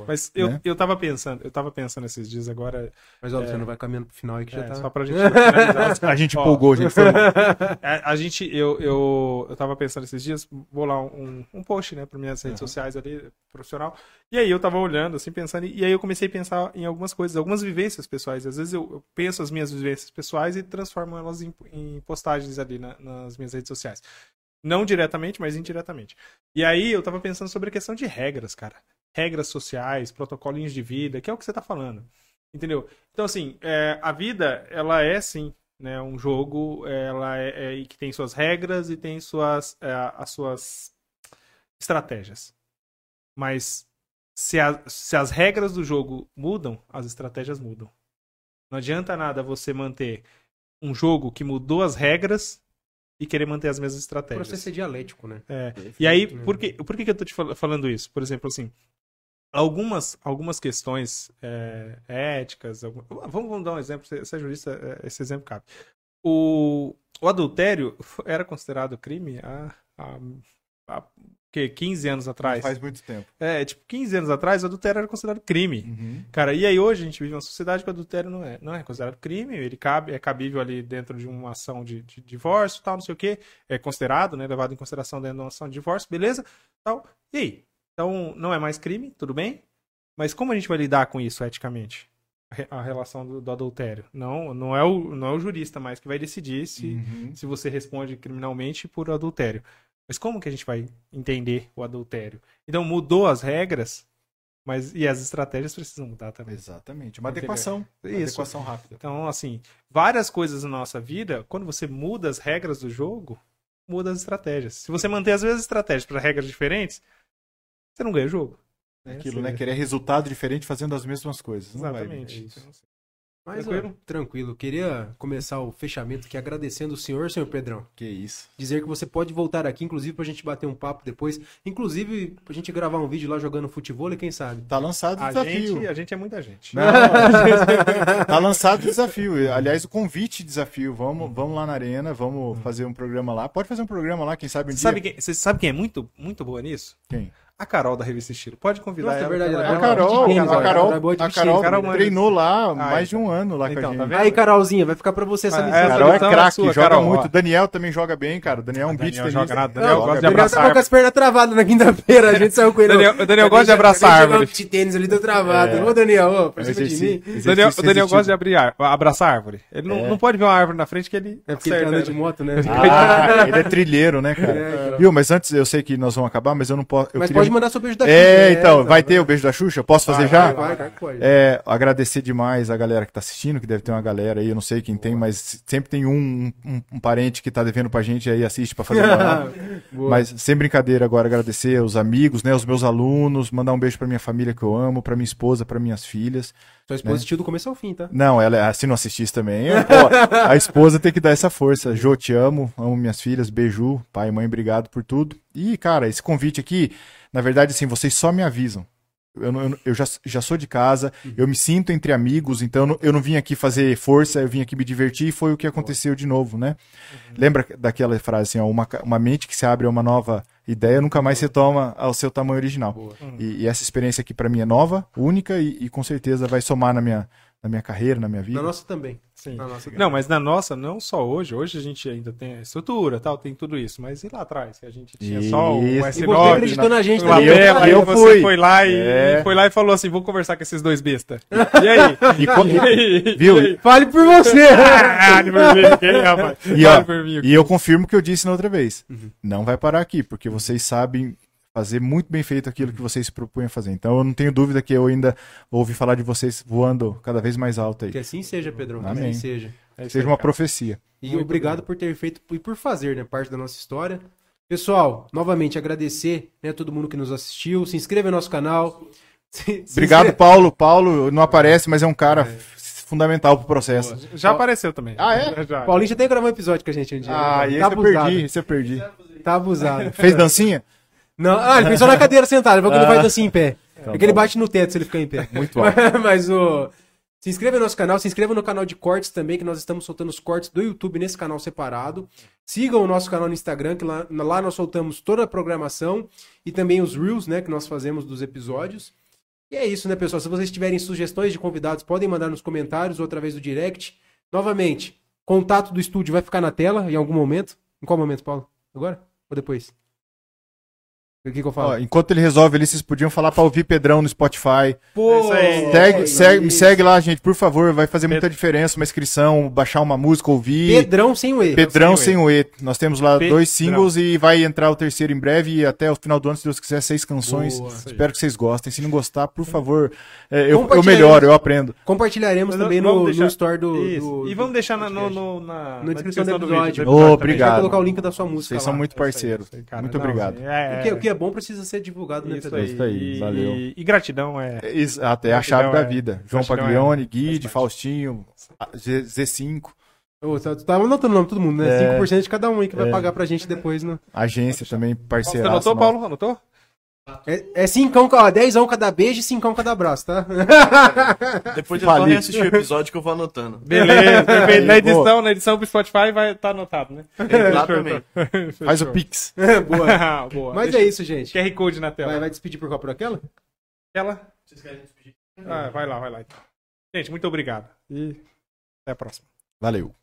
C: Mas eu,
B: Né?
C: eu tava pensando, eu tava pensando esses dias agora,
A: Mas ó, você não vai caminhando pro final aí que já
C: é,
A: tá.
C: só pra gente.
B: A gente
C: Ó.
B: empolgou, gente.
C: A, a gente, eu, eu, eu tava pensando esses dias, vou lá um, um post, né, para minhas redes sociais ali, profissional. E aí eu tava olhando, assim, pensando, e aí eu comecei a pensar em algumas coisas, algumas vivências pessoais. Às vezes eu, eu penso as minhas vivências pessoais e transformo elas em, em postagens ali na- nas minhas redes sociais. Não diretamente, mas indiretamente. E aí eu tava pensando sobre a questão de regras, cara. Regras sociais, protocolinhos de vida, que é o que você tá falando. Entendeu? Então, assim, é, a vida, ela é, sim, né, um jogo, ela é, é- que tem suas regras e tem suas, é, as suas estratégias. Mas se, a- se as regras do jogo mudam, as estratégias mudam. Não adianta nada você manter um jogo que mudou as regras e querer manter as mesmas
A: O
C: estratégias.
A: processo é dialético, né?
C: É. E aí, por que, por que, que eu tô te fal- falando isso? Por exemplo, assim, algumas, algumas questões é, éticas. algum- Vamos, vamos dar um exemplo, você você é jurista, é, esse exemplo cabe. O, o adultério era considerado crime há, há, há que, 15 anos atrás.
B: Faz muito tempo.
C: É, tipo, 15 anos atrás, o adultério era considerado crime.
B: Uhum.
C: Cara, e aí hoje a gente vive uma sociedade que o adultério não é, não é considerado crime, ele cabe, é cabível ali dentro de uma ação de, de divórcio tal, não sei o que, é considerado, né, levado em consideração dentro de uma ação de divórcio, beleza, tal. E aí? Então, não é mais crime, tudo bem? Mas como a gente vai lidar com isso eticamente? A re- A relação do, do adultério. Não, não é, o, não é o jurista mais que vai decidir se,
B: Uhum.
C: se você responde criminalmente por adultério. Mas como que a gente vai entender o adultério? Então mudou as regras, mas e as estratégias precisam mudar também.
B: Exatamente. Uma adequação. Uma
C: Isso.
B: adequação rápida.
C: Então, assim, várias coisas na nossa vida, quando você muda as regras do jogo, muda as estratégias. Se você manter as mesmas estratégias para regras diferentes, você não ganha o jogo.
B: Aquilo,
C: Você-
B: né? Querer resultado diferente fazendo as mesmas coisas.
C: Exatamente. Então, assim,
A: Mas,
C: Tranquilo?
A: ó, tranquilo. Queria começar o fechamento aqui agradecendo o senhor, senhor Pedrão.
B: Que isso.
A: Dizer que você pode voltar aqui, inclusive, pra gente bater um papo depois. Inclusive, pra gente gravar um vídeo lá jogando futebol, e quem sabe?
B: Tá lançado o
C: A
B: desafio.
C: gente, a gente é muita gente.
B: Não, tá lançado o desafio. Aliás, o convite desafio. Vamos, vamos lá na arena, vamos fazer um programa lá. Pode fazer um programa lá, quem sabe um
C: Você
B: dia.
C: sabe, quem, você sabe quem é muito, muito boa nisso?
B: Quem?
C: A Carol da revista Estilo. Pode convidar
A: Nossa, é
C: ela.
A: verdade,
C: ela-
A: ela
B: A
A: é
B: Carol,
A: de tênis,
B: a Carol,
A: é boa de
B: a. Carol
C: Carol manda-
B: treinou lá
C: Ah,
B: mais de um ano lá
C: Então,
B: com a
C: tá
B: gente.
C: vendo?
A: Aí, Carolzinha, vai ficar pra você essa
C: Ah,
A: missão.
C: essa
B: Carol é
C: lição é
B: craque,
C: sua,
B: joga
C: Carol,
B: muito.
C: ó.
B: Daniel também joga bem, cara. Daniel é um beat
C: Daniel joga nada.
A: Não,
C: Daniel gosta de
A: Daniel
C: abraçar
A: tava com as pernas travadas na quinta-feira, a gente saiu com ele.
C: Daniel- Daniel gosta de abraçar árvore.
A: beat tênis ali, tô travado.
B: É.
A: Ô, Daniel, ô, pra cima de mim.
C: o Daniel gosta de abraçar árvore. Ele não,
B: É.
C: pode ver uma árvore na frente que ele
A: É porque ele anda de
C: né?
A: moto, né?
B: Ah, ele é trilheiro, né, cara?
A: É,
B: Viu? Mas antes, eu sei que nós vamos acabar, mas eu não posso.
A: Mas pode mandar seu beijo da
B: É,
A: Xuxa,
B: então, vai ter o beijo da Xuxa? Posso fazer
C: Vai,
B: já?
A: Vai, vai, vai, pode.
B: É, agradecer demais a galera que tá assistindo, que deve ter uma galera aí, eu não sei quem tem, mas sempre tem um, um, um parente que tá devendo pra gente aí assiste pra fazer.
A: Boa.
B: Mas sem brincadeira agora, agradecer os amigos, né, os meus alunos, mandar um beijo pra minha família que eu amo, pra minha esposa, pra minhas filhas.
A: Sua esposa assistiu do começo ao fim, tá?
B: Não, ela é- se não assistisse também, pô, a esposa tem que dar essa força. Jô, te amo, amo minhas filhas, beijo, pai e mãe, obrigado por tudo. E, cara, esse convite aqui, na verdade, assim, vocês só me avisam. Eu, eu, eu já, já sou de casa, eu me sinto entre amigos, então eu não, eu não vim aqui fazer força, eu vim aqui me divertir e foi o que aconteceu de novo, né? Lembra daquela frase assim, ó, uma, uma mente que se abre a uma nova ideia nunca mais se toma ao seu tamanho original.
A: Boa.
B: E, e essa experiência aqui pra mim é nova, única e, e com certeza vai somar na minha, na minha carreira, na minha vida.
A: Na nossa também.
C: Sim.
A: Na nossa
C: Não, mas na nossa, não só hoje. Hoje a gente ainda tem a estrutura, tal, tem tudo isso. Mas e lá atrás? Que a gente tinha só o
B: Isso.
A: E você
C: S9,
A: acreditou na gente
C: o
A: também.
B: eu-
C: aí
B: eu
C: você
B: fui.
C: foi lá e
B: É.
C: foi lá e falou assim: vou conversar com esses dois bestas. E aí?
B: E co-
C: E aí?
B: Viu?
C: E aí?
A: Fale por você!
C: Por mim, rapaz?
B: E, ó,
C: Fale por mim.
B: e eu confirmo o que eu disse na outra vez.
A: Uhum.
B: Não vai parar aqui, porque vocês sabem fazer muito bem feito aquilo que vocês se propunham a fazer. Então eu não tenho dúvida que eu ainda ouvi falar de vocês voando cada vez mais alto aí.
A: Que assim seja, Pedrão. Que
B: Amém.
A: assim seja.
C: É
B: Seja uma profecia.
A: E
C: Muito
A: obrigado por ter feito e por fazer, né, parte da nossa história. Pessoal, novamente agradecer, né, a todo mundo que nos assistiu. Se inscreva no nosso canal. Se- se
B: Obrigado,
A: inscreva-
B: Paulo. Paulo não aparece, mas é um cara fundamental pro processo.
C: Já apareceu também.
B: Ah, é?
C: Já.
A: Paulinho já até gravou um episódio com a gente um dia.
B: Ah, e esse
A: tá
B: eu
A: abusado.
B: perdi, esse eu perdi.
A: Tá abusado.
B: Fez dancinha?
A: Não, ah, ele pensou na cadeira sentada, ele falou que ele
B: Ah.
A: faz assim em pé.
B: Então,
A: Porque ele
B: tá bom.
A: bate no teto se ele ficar em pé.
B: Muito alto.
A: Mas o. Se inscreva no nosso canal, se inscreva no canal de cortes também, que nós estamos soltando os cortes do YouTube nesse canal separado. Sigam o nosso canal no Instagram, que lá, lá nós soltamos toda a programação e também os Reels, né, que nós fazemos dos episódios. E é isso, né, pessoal? Se vocês tiverem sugestões de convidados, podem mandar nos comentários ou através do direct. Novamente, contato do estúdio vai ficar na tela em algum momento. Em qual momento, Paulo? Agora? Ou depois? O que, que eu falo?
B: Ó, enquanto ele resolve ali, vocês podiam falar pra ouvir Pedrão no Spotify.
A: Pô,
C: aí.
B: Segue,
A: é
B: segue, me segue lá, gente, por favor. Vai fazer muita diferença uma inscrição, baixar uma música, ouvir.
A: Pedrão sem o E.
B: Pedrão
C: sem
B: sem o E. Nós temos lá
C: Pedrão.
B: dois singles e vai entrar o terceiro em breve e até o final do ano, se Deus quiser, seis canções.
A: Boa.
B: Espero que vocês gostem. Se não gostar, por favor, é, eu, eu melhoro, eu aprendo.
A: Compartilharemos também no,
C: deixar-
A: no store do, do-
C: e vamos
A: do
C: deixar na, no, no- na,
A: Na descrição do
C: vídeo,
A: episódio.
C: do episódio também.
B: obrigado.
A: Vai colocar o link da sua música
B: Vocês
A: lá.
B: são muito
C: aí,
B: parceiros.
C: cara.
B: Muito
C: Não,
B: obrigado.
C: É,
A: O que, o que é bom precisa ser divulgado, né,
C: Isso
A: Pedrão?
C: aí.
B: Isso aí,
C: E-
B: valeu.
C: E, e gratidão é.
B: É isso, Até a chave
C: Gratidão
B: da
C: é-
B: vida. João
C: gratidão
B: Paglione,
C: é-
B: Guide. Faustinho, a- Z- Z5,
A: Ô, tá- tu tava anotando o nome de todo mundo, né?
B: É.
A: 5% de cada um aí que vai
B: É.
A: pagar pra gente depois, né?
B: agência também,
C: Você
B: parceira.
C: anotou, Paulo? Anotou?
A: É, é cincão, ó, 10 cada beijo e 5 cada abraço, tá?
D: Depois eu só
B: Falei.
D: reassistir o episódio que eu vou anotando.
C: Beleza, perfeito. Na
B: Boa.
C: edição, na edição pro Spotify vai estar anotado, né?
D: Exatamente.
B: Faz o Pix.
A: Boa.
C: Boa.
A: Mas
C: Deixa-
A: é isso, gente.
C: QR Code na tela.
A: Vai, vai despedir por qual? Por aquela?
C: Ela? Ah, vai lá, vai lá. então. Gente, muito obrigado. E até a próxima.
B: Valeu.